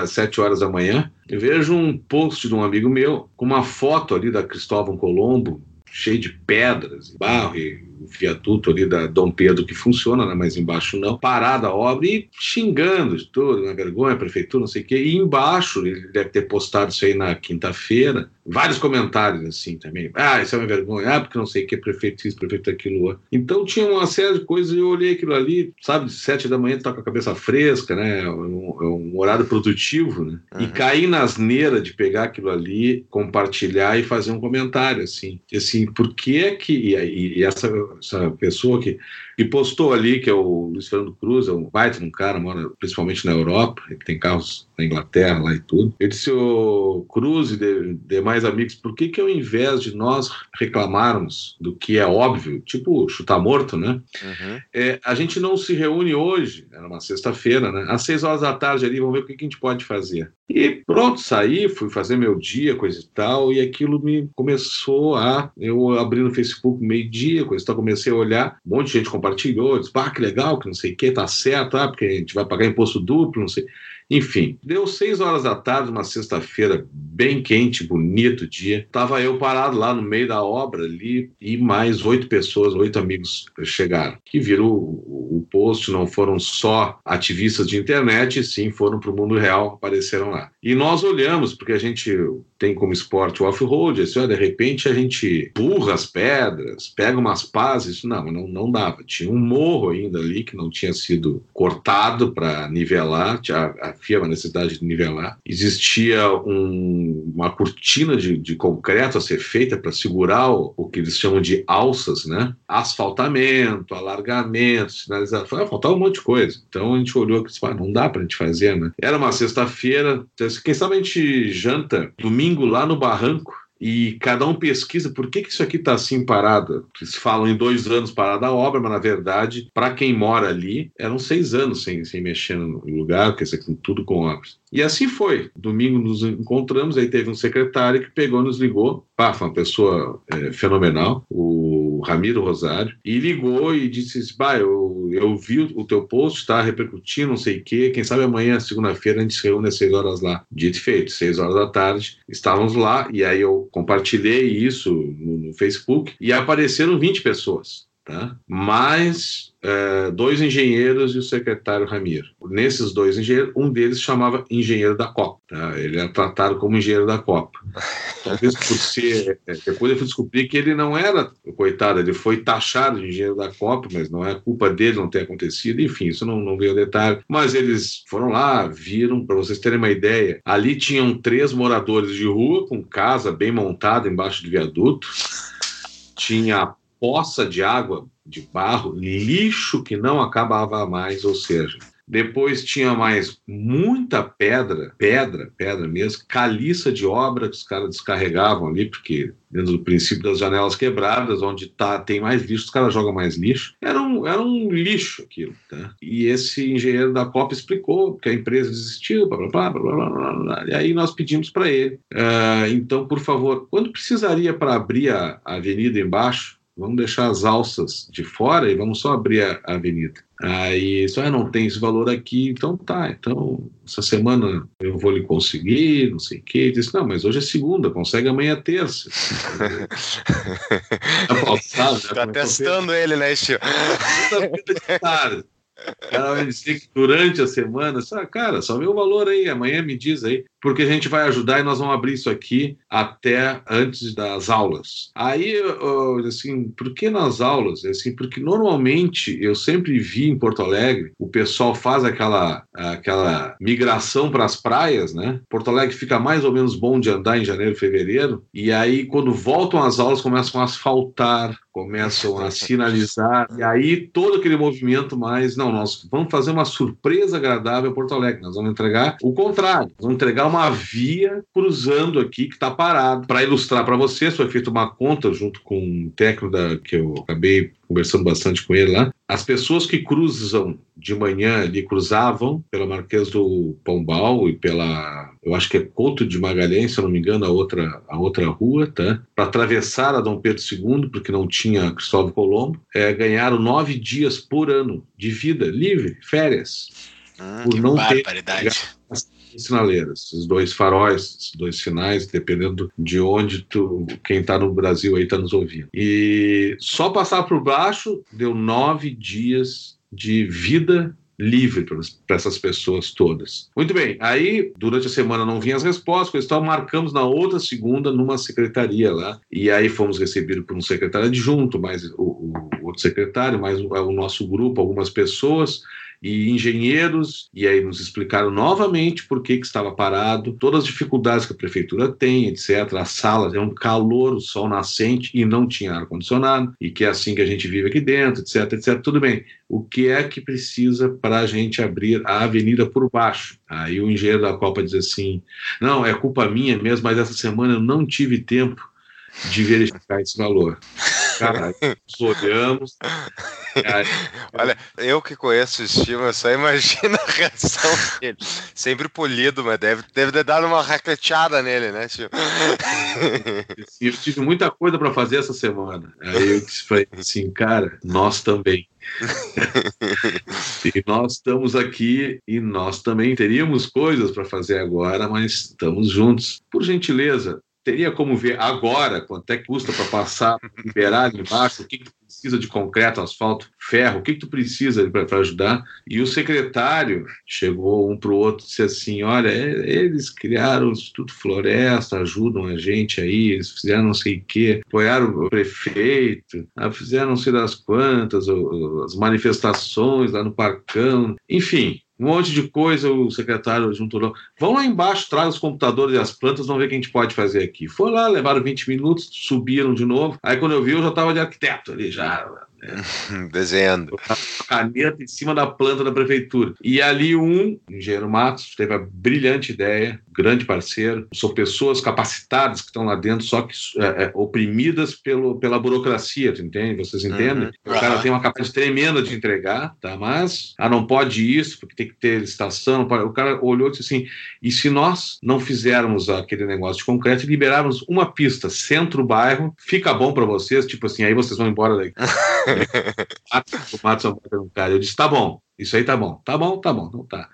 às 7 horas da manhã, vejo um post de um amigo meu com uma foto ali da Cristóvão Colombo, cheio de pedras, barro e viaduto ali da Dom Pedro que funciona, né, mas embaixo não, parada a obra e xingando de tudo, uma vergonha, prefeitura, não sei o quê. E embaixo, ele deve ter postado isso aí na quinta-feira, vários comentários assim também. Ah, isso é uma vergonha, ah, porque não sei o que, prefeito isso, prefeito aquilo. Então tinha uma série de coisas e eu olhei aquilo ali, sabe, sete da manhã, tá com a cabeça fresca, né? É um, é um horário produtivo, né? Uhum. E caí na asneira de pegar aquilo ali, compartilhar e fazer um comentário, assim. E, assim, por que é que. E, e essa essa pessoa que, que postou ali, que é o Luiz Fernando Cruz, é um baita um cara, mora principalmente na Europa, ele tem carros na Inglaterra lá e tudo. Ele disse, o Cruz e de, demais amigos, por que que ao invés de nós reclamarmos do que é óbvio, tipo chutar morto, né? Uhum. É, a gente não se reúne hoje, era uma sexta-feira, né? Às seis horas da tarde ali, vamos ver o que, que a gente pode fazer. E pronto, saí, fui fazer meu dia, coisa e tal, e aquilo me começou a. Eu abri no Facebook meio-dia, coisa e tal, comecei a olhar, um monte de gente compartilhou, disse, ah, que legal, que não sei o que, tá certo, ah, porque a gente vai pagar imposto duplo, não sei. Enfim, deu seis horas da tarde, uma sexta-feira bem quente, bonito dia. Tava eu parado lá no meio da obra ali e mais oito pessoas, oito amigos chegaram, que viram o, o post, não foram só ativistas de internet, sim foram para o mundo real, apareceram lá. E nós olhamos, porque a gente tem como esporte o off-road, assim, de repente a gente burra as pedras, pega umas pás, isso não, não, não dava. Tinha um morro ainda ali que não tinha sido cortado para nivelar, a, havia uma necessidade de nivelar. Existia um, uma cortina de, de, concreto a ser feita para segurar o, o, que eles chamam de alças, né? Asfaltamento, alargamento, sinalização, faltava um monte de coisa. Então a gente olhou e disse, ah, não dá para a gente fazer, né? Era uma sexta-feira, quem sabe a gente janta domingo lá no barranco e cada um pesquisa por que, que isso aqui está assim parado. Eles falam em dois anos parada a obra, mas na verdade, para quem mora ali, eram seis anos sem, sem mexer no lugar, quer dizer, tudo com obras. E assim foi. Domingo nos encontramos, aí teve um secretário que pegou, nos ligou. Pá, foi uma pessoa é, fenomenal, o Ramiro Rosário, e ligou e disse: assim, bah, eu, eu vi o teu post, está repercutindo, não sei o quê. Quem sabe amanhã, segunda-feira, a gente se reúne às seis horas lá. Dito e feito, seis horas da tarde, estávamos lá, e aí eu compartilhei isso no, no Facebook, e apareceram 20 pessoas. Tá? mais é, dois engenheiros e o secretário Ramiro. Nesses dois engenheiros, um deles chamava engenheiro da Copa. Tá? Ele é tratado como engenheiro da Copa. Talvez por ser. É, depois eu fui descobrir que ele não era, coitado, ele foi taxado de engenheiro da Copa, mas não é culpa dele não ter acontecido. Enfim, isso não, não veio detalhe. Mas eles foram lá, viram, para vocês terem uma ideia, ali tinham três moradores de rua com casa bem montada embaixo de viaduto. Tinha poça de água de barro, lixo que não acabava mais, ou seja, depois tinha mais muita pedra, pedra, pedra mesmo, caliça de obra que os caras descarregavam ali, porque dentro do princípio das janelas quebradas, onde tá, tem mais lixo, os caras jogam mais lixo. Era um, era um lixo aquilo. Tá? E esse engenheiro da Copa explicou que a empresa desistiu, blá, blá, blá, blá, blá, blá, e aí nós pedimos para ele. Uh, então, por favor, quando precisaria para abrir a, a avenida embaixo, vamos deixar as alças de fora e vamos só abrir a, avenida. Aí, só ah, não tem esse valor aqui, então tá, então essa semana eu vou lhe conseguir, não sei o quê. Ele disse, não, mas hoje é segunda, consegue amanhã é terça. tá, tá testando ele, né, Stio? O cara vai dizer que durante a semana, ah, cara, só vê o valor aí, amanhã me diz aí, porque a gente vai ajudar e nós vamos abrir isso aqui até antes das aulas. Aí, assim, por que nas aulas? Assim, porque normalmente eu sempre vi em Porto Alegre, o pessoal faz aquela, aquela migração para as praias, né? Porto Alegre fica mais ou menos bom de andar em janeiro, fevereiro, e aí quando voltam as aulas começam a asfaltar, começam a sinalizar, e aí todo aquele movimento mais, não, nós vamos fazer uma surpresa agradável a Porto Alegre, nós vamos entregar o contrário, vamos entregar uma via cruzando aqui que está parado. Para ilustrar para vocês, foi feita uma conta junto com um técnico da, que eu acabei conversando bastante com ele lá. As pessoas que cruzam de manhã ali, cruzavam pela Marquês do Pombal e pela, eu acho que é Couto de Magalhães, se eu não me engano, a outra, a outra rua, tá? Para atravessar a Dom Pedro II, porque não tinha Cristóvão Colombo, é, ganharam nove dias por ano de vida livre, férias. Hum, por não barbaridade. ter sinaleiras, os dois faróis, os dois sinais, dependendo de onde tu, quem está no Brasil aí está nos ouvindo. E só passar por baixo deu nove dias de vida livre para essas pessoas todas. Muito bem, aí durante a semana não vinham as respostas, então marcamos na outra segunda numa secretaria lá, e aí fomos recebidos por um secretário adjunto, mais o, o outro secretário, mais o, o nosso grupo, algumas pessoas, e engenheiros, e aí nos explicaram novamente por que, que estava parado, todas as dificuldades que a prefeitura tem, etc. A sala é um calor, o sol nascente e não tinha ar-condicionado, e que é assim que a gente vive aqui dentro, etc, etc. Tudo bem. O que é que precisa para a gente abrir a avenida por baixo? Aí o engenheiro da Copa diz assim: não, é culpa minha mesmo, mas essa semana eu não tive tempo de verificar esse valor. Caralho, nós olhamos, Olha, eu que conheço o só imagina a reação dele. Sempre polido, mas deve, deve ter dado uma racleteada nele, né, tio? Eu tive muita coisa para fazer essa semana. Aí eu disse assim, cara, nós também. e nós estamos aqui e nós também teríamos coisas para fazer agora, mas estamos juntos. Por gentileza, teria como ver agora quanto é que custa para passar, liberar ali embaixo, o que, que tu precisa de concreto, asfalto, ferro, o que, que tu precisa para ajudar? E o secretário chegou um para o outro e disse assim: Olha, eles criaram o Instituto Floresta, ajudam a gente aí, eles fizeram não sei o quê, apoiaram o prefeito, ah, fizeram não sei das quantas, as manifestações lá no Parcão, enfim um monte de coisa, o secretário juntou. Vão lá embaixo, traz os computadores e as plantas, vamos ver o que a gente pode fazer aqui. Foi lá, levaram 20 minutos, subiram de novo. Aí quando eu vi, eu já estava de arquiteto ali, já. Desenhando. Caneta em cima da planta da prefeitura. E ali um, engenheiro Matos, teve a brilhante ideia, grande parceiro, são pessoas capacitadas que estão lá dentro, só que é, é, oprimidas pelo, pela burocracia, tu entende? Vocês entendem? Uhum. O cara tem uma capacidade tremenda de entregar, tá? Mas, ah, não pode isso, porque tem que ter licitação. O cara olhou e disse assim, e se nós não fizermos aquele negócio de concreto e liberarmos uma pista centro-bairro, fica bom para vocês, tipo assim, aí vocês vão embora daqui. o Matos um cara. Eu disse, tá bom. Isso aí tá bom. Tá bom, tá bom. Não tá.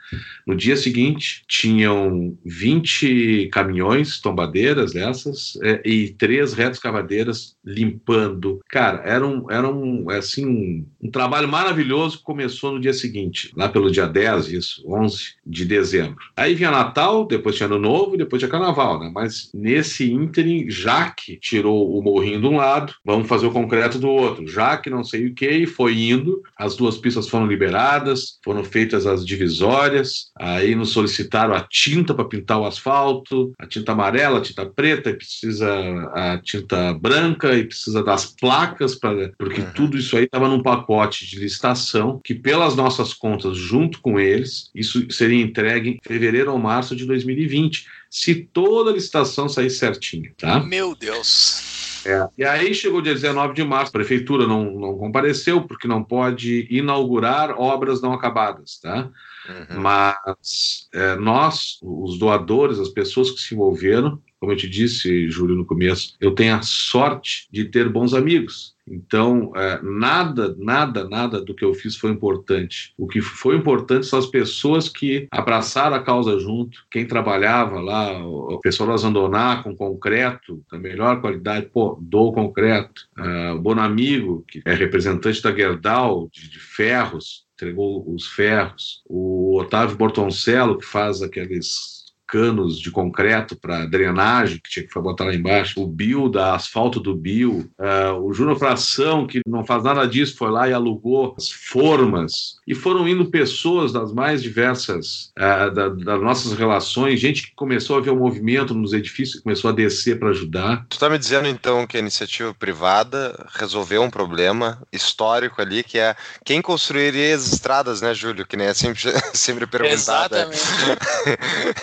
No dia seguinte, tinham 20 caminhões, tombadeiras dessas, é, e três retos cavadeiras limpando. Cara, era um, era um assim, um, um, trabalho maravilhoso que começou no dia seguinte, lá pelo dia 10, isso, 11 de dezembro. Aí vinha Natal, depois tinha Ano Novo depois tinha Carnaval, né? Mas nesse ínterim, Jaque tirou o morrinho de um lado, vamos fazer o concreto do outro. Jaque não sei o que, foi indo, as duas pistas foram liberadas, foram feitas as divisórias, aí nos solicitaram a tinta para pintar o asfalto, a tinta amarela, a tinta preta, e precisa a tinta branca, e precisa das placas, pra, porque uhum. tudo isso aí estava num pacote de licitação, que pelas nossas contas, junto com eles, isso seria entregue em fevereiro ou março de 2020, se toda a licitação sair certinho, tá? Meu Deus! É. E aí chegou dia 19 de março, a prefeitura não, não compareceu, porque não pode inaugurar obras não acabadas, tá? Uhum. Mas é, nós, os doadores, as pessoas que se envolveram, como eu te disse, Júlio, no começo, eu tenho a sorte de ter bons amigos. Então, é, nada, nada, nada do que eu fiz foi importante. O que foi importante são as pessoas que abraçaram a causa junto, quem trabalhava lá, o pessoal da Zandoná com concreto, da melhor qualidade, pô, dou concreto. Uh, o Bonamigo, que é representante da Gerdau, de, de ferros, entregou os ferros. O Otávio Bortoncello, que faz aqueles canos de concreto para drenagem que tinha que botar lá embaixo, o Bio da asfalto do Bio, uh, o Júnior Fração, que não faz nada disso, foi lá e alugou as formas, e foram indo pessoas das mais diversas, uh, da, das nossas relações, gente que começou a ver o um movimento nos edifícios, começou a descer para ajudar. Tu está me dizendo então que a iniciativa privada resolveu um problema histórico ali, que é quem construiria as estradas, né, Júlio? Que nem é sempre, sempre perguntado. Exatamente.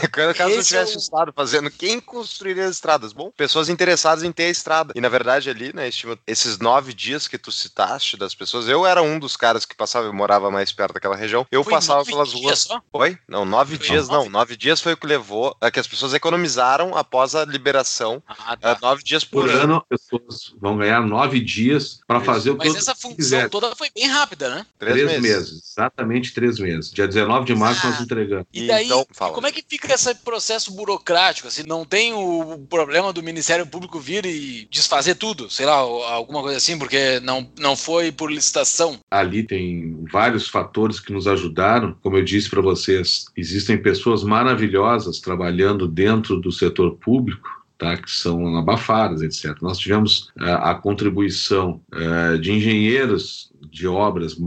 caso Esse tivesse é o... Estado fazendo, quem construiria as estradas? Bom, pessoas interessadas em ter a estrada. E na verdade ali, né, estima, esses nove dias que tu citaste das pessoas, eu era um dos caras que passava, eu morava mais perto daquela região, eu foi passava pelas ruas. Só? Foi? Não, nove foi dias nove? não. Nove dias foi o que levou a que as pessoas economizaram após a liberação. Ah, tá. uh, nove dias por, por ano. ano. As pessoas vão ganhar nove dias para fazer o que Mas essa função quiser. toda foi bem rápida, né? Três, três meses. meses. Exatamente três meses. Dia 19 de março ah. nós entregamos. E daí, então, como é que fica essa processo burocrático, assim, não tem o problema do Ministério Público vir e desfazer tudo, sei lá, alguma coisa assim, porque não, não foi por licitação. Ali tem vários fatores que nos ajudaram, como eu disse para vocês, existem pessoas maravilhosas trabalhando dentro do setor público, Tá, que são abafadas, etc. Nós tivemos uh, a contribuição uh, de engenheiros de obras,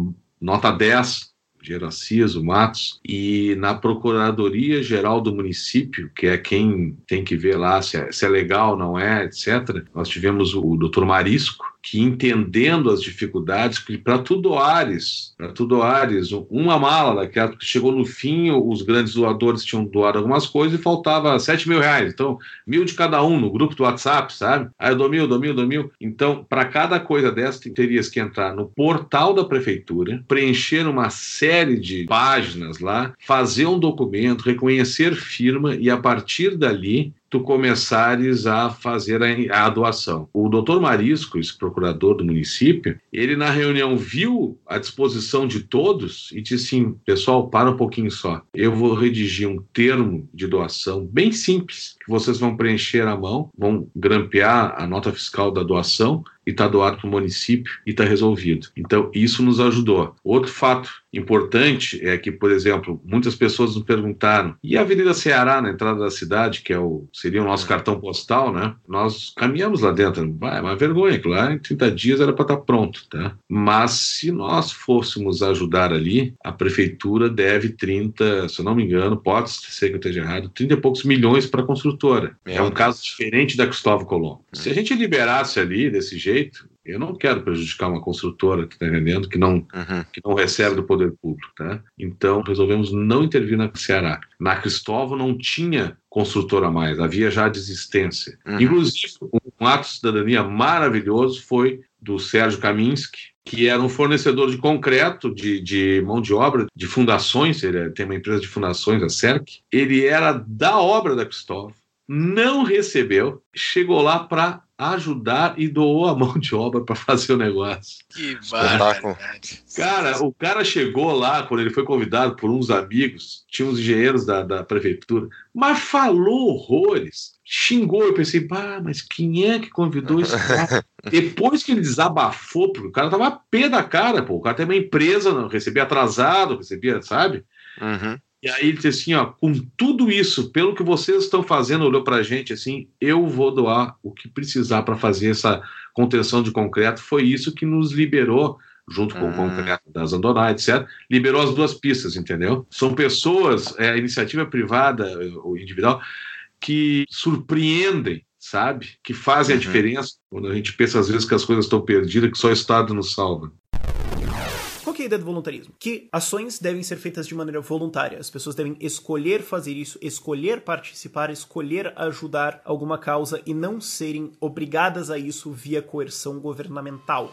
nota 10, Assis, o Matos, e na Procuradoria Geral do município, que é quem tem que ver lá se é, se é legal, não é, etc., nós tivemos o, o doutor Marisco, que entendendo as dificuldades, que para tu doares, para tu doares uma mala daquela, porque chegou no fim, os grandes doadores tinham doado algumas coisas e faltava 7 mil reais. Então, mil de cada um no grupo do WhatsApp, sabe? Aí eu dou mil, dou mil, dou mil. Então, para cada coisa dessa, terias que entrar no portal da prefeitura, preencher uma série de páginas lá, fazer um documento, reconhecer firma e a partir dali tu começares a fazer a, a doação. O doutor Marisco, esse procurador do município, ele na reunião viu a disposição de todos e disse assim, pessoal, para um pouquinho só. Eu vou redigir um termo de doação bem simples, que vocês vão preencher à mão, vão grampear a nota fiscal da doação e está doado para o município e está resolvido. Então, isso nos ajudou. Outro fato importante é que, por exemplo, muitas pessoas nos perguntaram, e a Avenida Ceará, na entrada da cidade, que é o, seria o nosso cartão postal, né? Nós caminhamos lá dentro. Vai, é uma vergonha, lá em 30 dias era para estar tá pronto, tá? Mas se nós fôssemos ajudar ali, a prefeitura deve 30, se eu não me engano, pode ser que eu esteja errado, 30 e poucos milhões para a construtora. Meu é um caso diferente da Cristóvão Colombo. Hum. Se a gente liberasse ali desse jeito, eu não quero prejudicar uma construtora que está vendendo, que não, uhum. que não recebe do poder público. Tá? Então, resolvemos não intervir na Ceará. Na Cristóvão não tinha construtora mais, havia já desistência. Uhum. Inclusive, um ato de cidadania maravilhoso foi do Sérgio Kaminski, que era um fornecedor de concreto, de, de mão de obra, de fundações, ele tem uma empresa de fundações, a CERC. Ele era da obra da Cristóvão, não recebeu, chegou lá para ajudar e doou a mão de obra para fazer o negócio. Que barbaridade. Cara, o cara chegou lá, quando ele foi convidado por uns amigos, tinha uns engenheiros da, da prefeitura, mas falou horrores, xingou. Eu pensei, pá, mas quem é que convidou esse cara? Depois que ele desabafou, porque o cara tava a pé da cara, pô, o cara tem uma empresa, não, recebia atrasado, recebia, sabe? Uhum. E aí ele disse assim, ó, com tudo isso, pelo que vocês estão fazendo, olhou para a gente assim, eu vou doar o que precisar para fazer essa contenção de concreto. Foi isso que nos liberou, junto com o hum. concreto da Zandoná, etc., liberou as duas pistas, entendeu? São pessoas, é, a iniciativa privada, ou individual, que surpreendem sabe? Que fazem uhum. a diferença quando a gente pensa às vezes que as coisas estão perdidas, que só o Estado nos salva. É a ideia do voluntarismo? Que ações devem ser feitas de maneira voluntária. As pessoas devem escolher fazer isso, escolher participar, escolher ajudar alguma causa e não serem obrigadas a isso via coerção governamental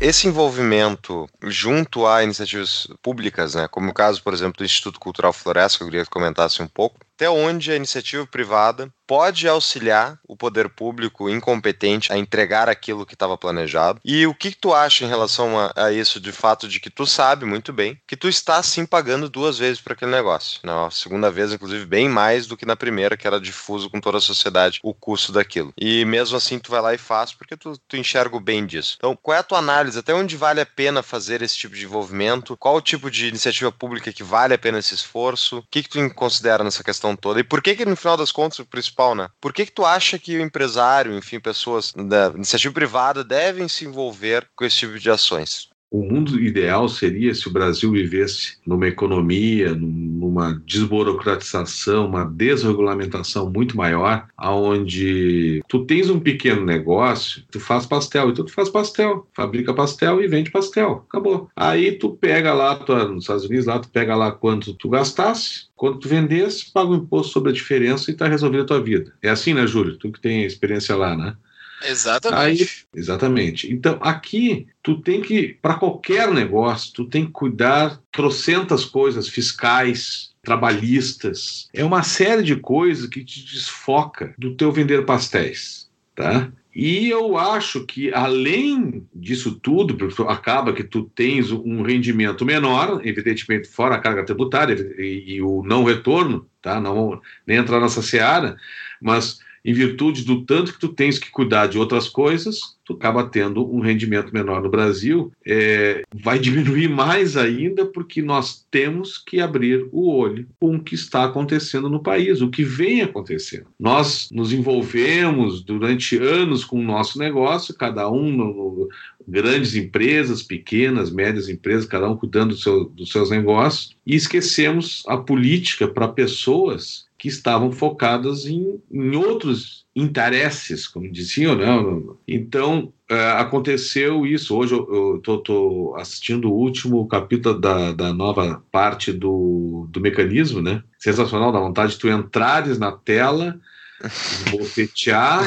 esse envolvimento junto a iniciativas públicas, né, como o caso, por exemplo, do Instituto Cultural Floresta, que eu queria que comentasse um pouco, até onde a iniciativa privada pode auxiliar o poder público incompetente a entregar aquilo que estava planejado. E o que, tu acha em relação a, a, isso, de fato de que tu sabe muito bem que tu está sim pagando duas vezes para aquele negócio. Na né? segunda vez, inclusive, bem mais do que na primeira, que era difuso com toda a sociedade o custo daquilo. E mesmo assim tu vai lá e faz porque tu, tu enxerga o bem disso. Então, qual é a tua análise? Até onde vale a pena fazer esse tipo de envolvimento? Qual o tipo de iniciativa pública que vale a pena esse esforço? O que, que tu considera nessa questão toda? E por que que no final das contas o principal, né? Por que que tu acha que o empresário, enfim, pessoas da iniciativa privada devem se envolver com esse tipo de ações? O mundo ideal seria se o Brasil vivesse numa economia, numa desburocratização, uma desregulamentação muito maior, aonde tu tens um pequeno negócio, tu faz pastel, então tu faz pastel, fabrica pastel e vende pastel, acabou. Aí tu pega lá, tu, nos Estados Unidos, lá tu pega lá quanto tu gastasse, quando tu vendesse, paga o imposto sobre a diferença e tá resolvida a tua vida. É assim, né, Júlio? Tu que tem experiência lá, né? Exatamente. Aí, exatamente. Então, aqui, tu tem que, para qualquer negócio, tu tem que cuidar trocentas coisas fiscais, trabalhistas. É uma série de coisas que te desfoca do teu vender pastéis, tá? E eu acho que, além disso tudo, porque acaba que tu tens um rendimento menor, evidentemente fora a carga tributária e, e o não retorno, tá? Não nem entrar nessa seara, mas em virtude do tanto que tu tens que cuidar de outras coisas, tu acaba tendo um rendimento menor no Brasil. É, vai diminuir mais ainda porque nós temos que abrir o olho com o que está acontecendo no país, o que vem acontecendo. Nós nos envolvemos durante anos com o nosso negócio, cada um no, no grandes empresas, pequenas, médias empresas, cada um cuidando do seu, dos seus negócios, e esquecemos a política para pessoas que estavam focadas em, em outros interesses, como diziam, né? Então, é, aconteceu isso. Hoje eu estou assistindo o último capítulo da, da nova parte do, do mecanismo, né? Sensacional, dá vontade de tu entrares na tela, bofetear,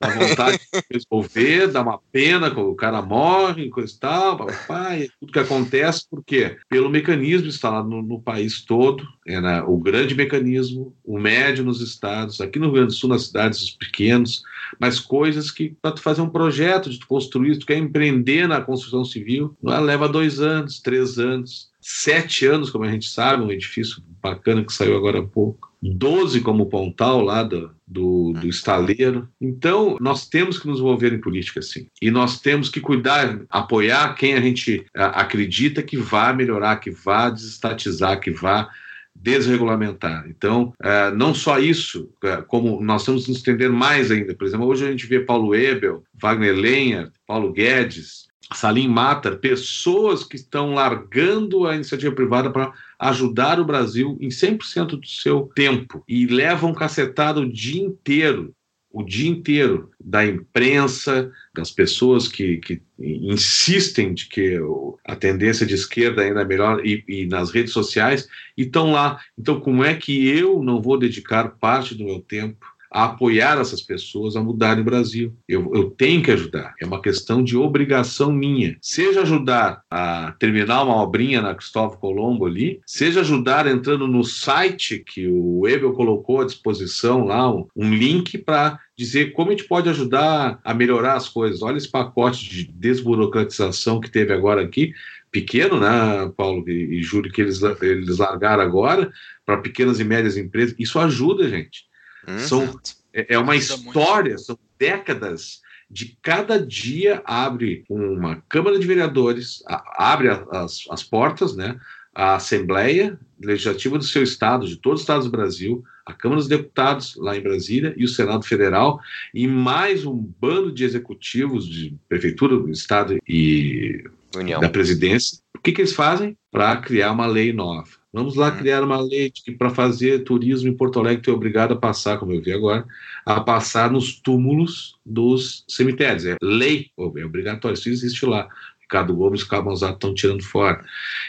dá vontade de resolver, dá uma pena quando o cara morre, coisa e tal, papai, tudo que acontece, por quê? Pelo mecanismo instalado no, no país todo, é né, o grande mecanismo, o médio nos estados, aqui no Rio Grande do Sul, nas cidades os pequenos, mas coisas que para tu fazer um projeto, de tu construir, tu quer empreender na construção civil, é? leva dois anos, três anos, sete anos, como a gente sabe, um edifício bacana que saiu agora há pouco. 12 como Pontal lá do, do, do, estaleiro. Então, nós temos que nos envolver em política, sim. E nós temos que cuidar, apoiar quem a gente acredita que vá melhorar, que vá desestatizar, que vá desregulamentar. Então, não só isso, como nós temos que nos estender mais ainda. Por exemplo, hoje a gente vê Paulo Ebel, Wagner Lenha, Paulo Guedes, Salim Matar, pessoas que estão largando a iniciativa privada para ajudar o Brasil em 100% do seu tempo e levam cacetada o dia inteiro o dia inteiro da imprensa, das pessoas que, que insistem de que a tendência de esquerda ainda é melhor e, e nas redes sociais estão lá. Então, como é que eu não vou dedicar parte do meu tempo a apoiar essas pessoas a mudarem o Brasil. Eu, eu tenho que ajudar. É uma questão de obrigação minha. Seja ajudar a terminar uma obrinha na Cristóvão Colombo ali, seja ajudar entrando no site que o Ebel colocou à disposição lá, um, um link para dizer como a gente pode ajudar a melhorar as coisas. Olha esse pacote de desburocratização que teve agora aqui, pequeno, né, Paulo e, e Júlio, que eles, eles largaram agora para pequenas e médias empresas. Isso ajuda, gente. Uhum. São, é, é uma história, são décadas de cada dia abre uma Câmara de Vereadores, a, abre as, as portas, né? A Assembleia Legislativa do seu estado, de todos os estados do Brasil, a Câmara dos Deputados lá em Brasília e o Senado Federal, e mais um bando de executivos de Prefeitura do Estado e União. da Presidência. O que, que eles fazem? Para criar uma lei nova. Vamos lá uhum. criar uma lei que para fazer turismo em Porto Alegre tu é obrigado a passar, como eu vi agora, a passar nos túmulos dos cemitérios. É lei, é obrigatório, isso existe lá. Ricardo Gomes e Carlos Manzato estão tirando fora.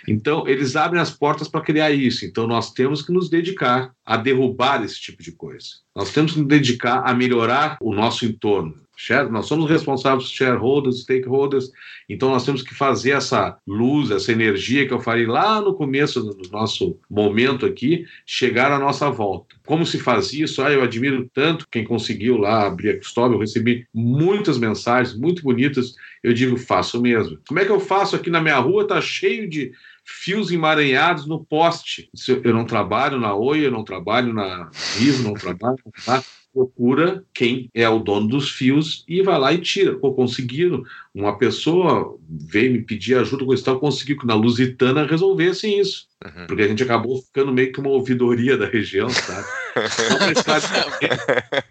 Então, eles abrem as portas para criar isso. Então, nós temos que nos dedicar a derrubar esse tipo de coisa. Nós temos que nos dedicar a melhorar o nosso entorno. Share, nós somos responsáveis shareholders, stakeholders, então nós temos que fazer essa luz, essa energia que eu falei lá no começo do nosso momento aqui, chegar à nossa volta. Como se faz isso? Ah, eu admiro tanto quem conseguiu lá abrir a Cristóvão, eu recebi muitas mensagens muito bonitas, eu digo, faço mesmo. Como é que eu faço aqui na minha rua? Tá cheio de fios emaranhados no poste. Eu não trabalho na Oi, eu não trabalho na Vivo, não trabalho, tá? Procura quem é o dono dos fios e vai lá e tira. Pô, conseguiram. Uma pessoa veio me pedir ajuda com isso, tal, conseguiu que na Lusitana resolvessem isso. Uhum. Porque a gente acabou ficando meio que uma ouvidoria da região, sabe?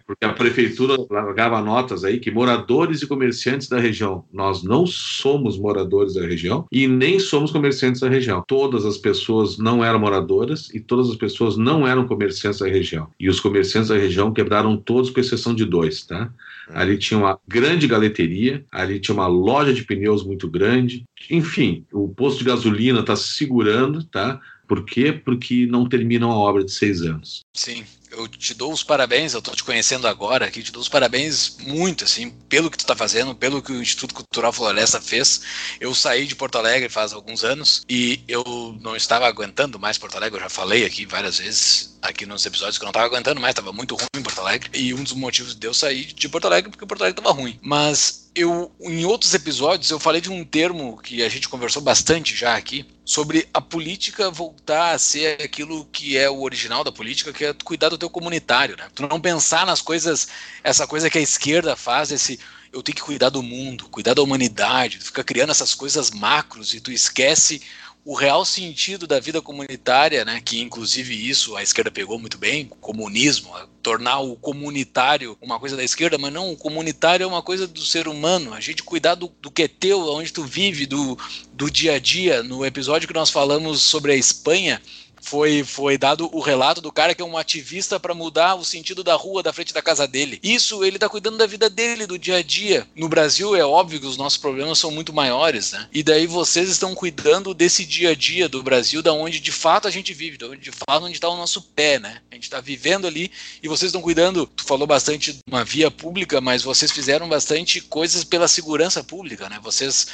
porque a prefeitura largava notas aí que moradores e comerciantes da região, nós não somos moradores da região e nem somos comerciantes da região. Todas as pessoas não eram moradoras e todas as pessoas não eram comerciantes da região. E os comerciantes da região quebraram todos, com exceção de dois, tá? Uhum. Ali tinha uma grande galeteria, ali tinha uma loja de pneus muito grande. Enfim, o posto de gasolina está se segurando, tá? Por quê? Porque não terminam a obra de seis anos. Sim eu te dou os parabéns, eu tô te conhecendo agora aqui, te dou os parabéns muito, assim, pelo que tu tá fazendo, pelo que o Instituto Cultural Floresta fez. Eu saí de Porto Alegre faz alguns anos e eu não estava aguentando mais Porto Alegre, eu já falei aqui várias vezes, aqui nos episódios que eu não estava aguentando mais, estava muito ruim em Porto Alegre. E um dos motivos de eu sair de Porto Alegre é porque Porto Alegre estava ruim. Mas eu, em outros episódios, eu falei de um termo que a gente conversou bastante já aqui, sobre a política voltar a ser aquilo que é o original da política, que é cuidar do teu comunitário, né? Tu não pensar nas coisas, essa coisa que a esquerda faz, esse eu tenho que cuidar do mundo, cuidar da humanidade, tu fica criando essas coisas macros e tu esquece o real sentido da vida comunitária, né, que inclusive isso a esquerda pegou muito bem, comunismo, tornar o comunitário uma coisa da esquerda, mas não, o comunitário é uma coisa do ser humano, a gente cuidar do, do que é teu, onde tu vive, do, do dia a dia. No episódio que nós falamos sobre a Espanha, foi, foi dado o relato do cara que é um ativista para mudar o sentido da rua da frente da casa dele. Isso ele tá cuidando da vida dele, do dia a dia. No Brasil é óbvio que os nossos problemas são muito maiores, né? E daí vocês estão cuidando desse dia a dia do Brasil, da onde de fato a gente vive, da onde de fato onde está o nosso pé, né? A gente está vivendo ali e vocês estão cuidando. Tu falou bastante de uma via pública, mas vocês fizeram bastante coisas pela segurança pública, né? Vocês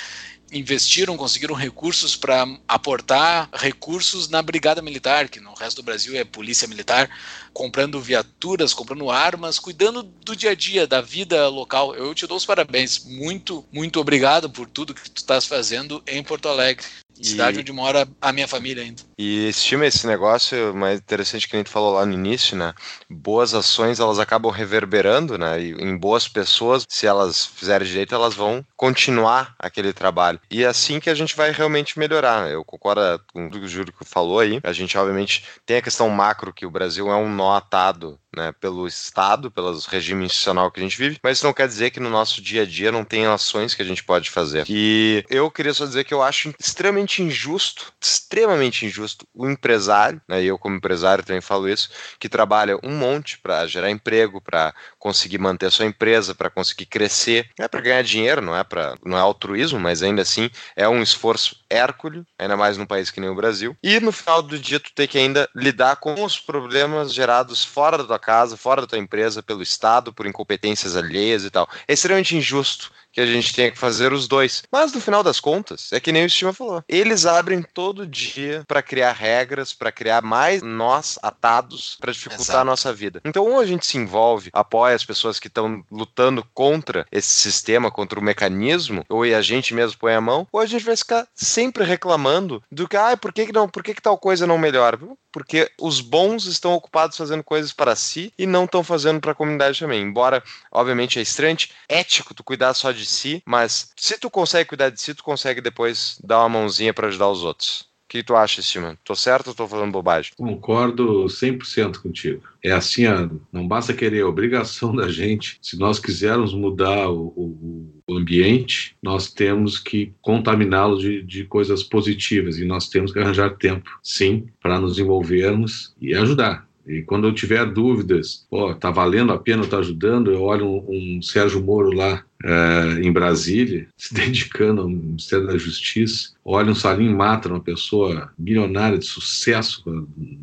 investiram, conseguiram recursos para aportar recursos na Brigada Militar, que no resto do Brasil é Polícia Militar, comprando viaturas, comprando armas, cuidando do dia a dia, da vida local. Eu te dou os parabéns. Muito, muito obrigado por tudo que tu estás fazendo em Porto Alegre. Cidade onde mora a minha família ainda. E estima esse negócio mais interessante que a gente falou lá no início, né? Boas ações elas acabam reverberando, né? E em boas pessoas, se elas fizerem direito, elas vão continuar aquele trabalho. E é assim que a gente vai realmente melhorar. Eu concordo com o que o Júlio falou aí. A gente, obviamente, tem a questão macro que o Brasil é um nó atado né, pelo Estado, pelo regime institucional que a gente vive, mas isso não quer dizer que no nosso dia a dia não tem ações que a gente pode fazer. E eu queria só dizer que eu acho extremamente injusto, extremamente injusto, o empresário, né, e eu como empresário também falo isso, que trabalha um monte para gerar emprego, para conseguir manter a sua empresa, para conseguir crescer, não é para ganhar dinheiro, não é para não é altruísmo, mas ainda assim é um esforço hércules, ainda mais num país que nem o Brasil. E no final do dia tu tem que ainda lidar com os problemas gerados fora da casa, fora da tua empresa, pelo Estado, por incompetências alheias e tal. É extremamente injusto que a gente tenha que fazer os dois. Mas no final das contas, é que nem o Estima falou. Eles abrem todo dia para criar regras, para criar mais nós atados para dificultar Exato. a nossa vida. Então, ou a gente se envolve, apoia as pessoas que estão lutando contra esse sistema, contra o mecanismo, ou a gente mesmo põe a mão, ou a gente vai ficar sempre reclamando do que, ah, por que, que não, por que, que tal coisa não melhora? Porque os bons estão ocupados fazendo coisas para si e não estão fazendo para a comunidade também. Embora, obviamente, é estranho, ético tu cuidar só de de si, mas se tu consegue cuidar de si, tu consegue depois dar uma mãozinha para ajudar os outros. O que tu acha, Simon? Tô certo ou tô falando bobagem? Concordo 100% contigo. É assim, não basta querer, é obrigação da gente. Se nós quisermos mudar o, o, ambiente, nós temos que contaminá-lo de, de coisas positivas e nós temos que arranjar tempo, sim, para nos envolvermos e ajudar. E quando eu tiver dúvidas, ó, tá valendo a pena, tá ajudando, eu olho um, um Sérgio Moro lá é, em Brasília, se dedicando ao Ministério da Justiça, olha um Salim Mata, uma pessoa milionária de sucesso,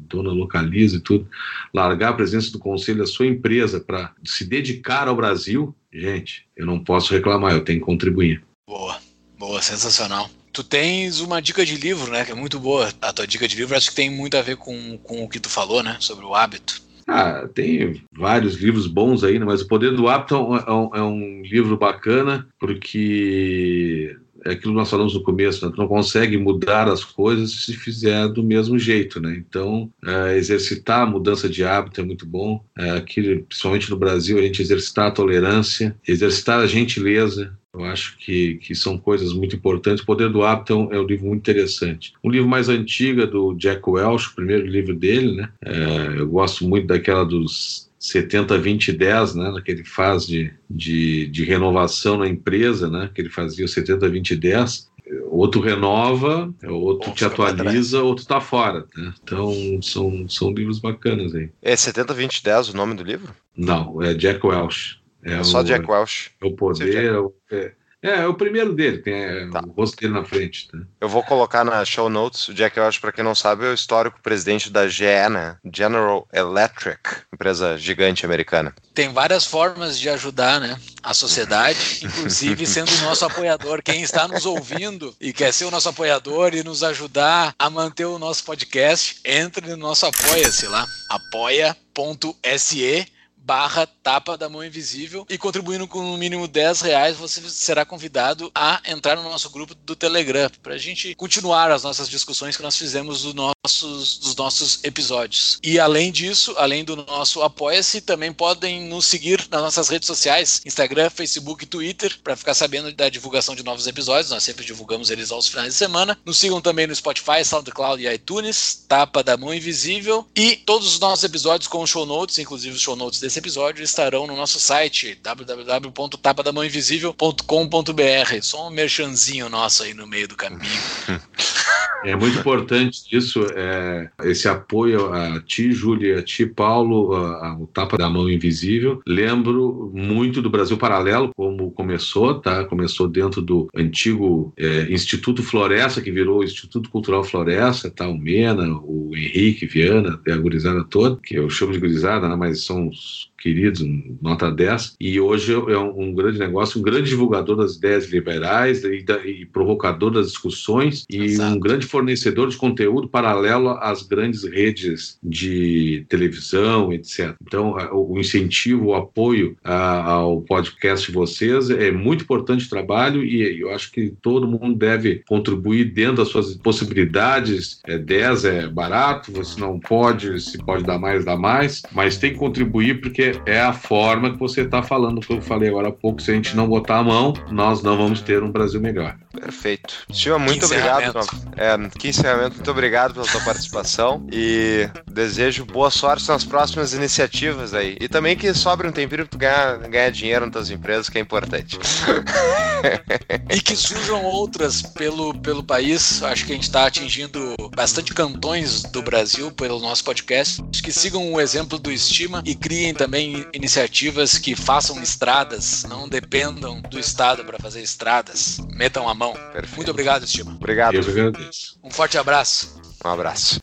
dona localiza e tudo, largar a presença do conselho da sua empresa para se dedicar ao Brasil, gente, eu não posso reclamar, eu tenho que contribuir. Boa, boa, sensacional. Tu tens uma dica de livro, né? Que é muito boa. A tua dica de livro acho que tem muito a ver com, com o que tu falou, né? Sobre o hábito. Ah, tem vários livros bons aí, né? mas O Poder do Hábito é um, é um é livro bacana, porque é aquilo que nós falamos no começo, né? tu não consegue mudar as coisas se fizer do mesmo jeito, né? Então, é, exercitar a mudança de hábito é muito bom. É, aqui, principalmente no Brasil, a gente exercitar a tolerância, exercitar a gentileza, eu acho que, que são coisas muito importantes. O Poder do Hábito é um, é um livro muito interessante. Um livro mais antigo é do Jack Welch, o primeiro livro dele, né? É, eu gosto muito daquela dos 70, 20 10, né, naquele faz de, de, de renovação na empresa, né, que ele fazia o 70, 20 10, outro renova, outro te atualiza, outro tá fora. Né? Então são, são livros bacanas aí. É 70, 20, 10 o nome do livro? Não, é Jack Welch. É, é só o, Jack Welch. É o poder, é, é, é o primeiro dele, tem é, tá. o rosto dele na frente. Tá? Eu vou colocar na show notes. O Jack Welch, para quem não sabe, é o histórico presidente da GE, né? General Electric, empresa gigante americana. Tem várias formas de ajudar né, a sociedade, inclusive sendo o nosso apoiador. Quem está nos ouvindo e quer ser o nosso apoiador e nos ajudar a manter o nosso podcast, entre no nosso apoia-se lá, apoia.se barra tapa da mão invisível e contribuindo com no mínimo 10 reais você será convidado a entrar no nosso grupo do Telegram para a gente continuar as nossas discussões que nós fizemos do nossos, dos nossos episódios. E além disso, além do nosso apoia-se, também podem nos seguir nas nossas redes sociais, Instagram, Facebook e Twitter, para ficar sabendo da divulgação de novos episódios. Nós sempre divulgamos eles aos finais de semana. Nos sigam também no Spotify, SoundCloud e iTunes, Tapa da Mão Invisível. E todos os nossos episódios com show notes, inclusive os show notes desse episódio estarão no nosso site www.tapadamãoinvisível.com.br. Só um merchanzinho nosso aí no meio do caminho. É muito importante isso, é, esse apoio a ti, Júlia, a ti, Paulo, a, a, o Tapa da Mão Invisível. Lembro muito do Brasil Paralelo, como começou, tá? Começou dentro do antigo é, Instituto Floresta, que virou Instituto Cultural Floresta, tá? O Mena, o Henrique Viana, a gurizada toda, que eu chamo de gurizada, né? mas são os queridos, nota 10, e hoje é um, um, grande negócio, um grande divulgador das ideias liberais e, da, e provocador das discussões e Exato. um grande fornecedor de conteúdo paralelo às grandes redes de televisão, etc. Então, o incentivo, o apoio a, ao podcast de vocês é muito importante o trabalho e eu acho que todo mundo deve contribuir dentro das suas possibilidades. É 10 é barato, você não pode, se pode dar mais, dá mais, mas tem que contribuir porque é a forma que você está falando, que eu falei agora há pouco. Se a gente não botar a mão, nós não vamos ter um Brasil melhor. Perfeito. Silva, muito obrigado. É, que encerramento. Muito obrigado pela sua participação e desejo boa sorte nas próximas iniciativas aí. E também que sobre um tempinho para tu ganhar, ganhar dinheiro nas tuas empresas, que é importante. e que surjam outras pelo, pelo país. Acho que a gente está atingindo bastante cantões do Brasil pelo nosso podcast. Que sigam o exemplo do Estima e criem também iniciativas que façam estradas, não dependam do Estado para fazer estradas. Metam a mão. Perfeito. Muito obrigado, Estima. Obrigado. Eu agradeço. Um forte abraço. Um abraço.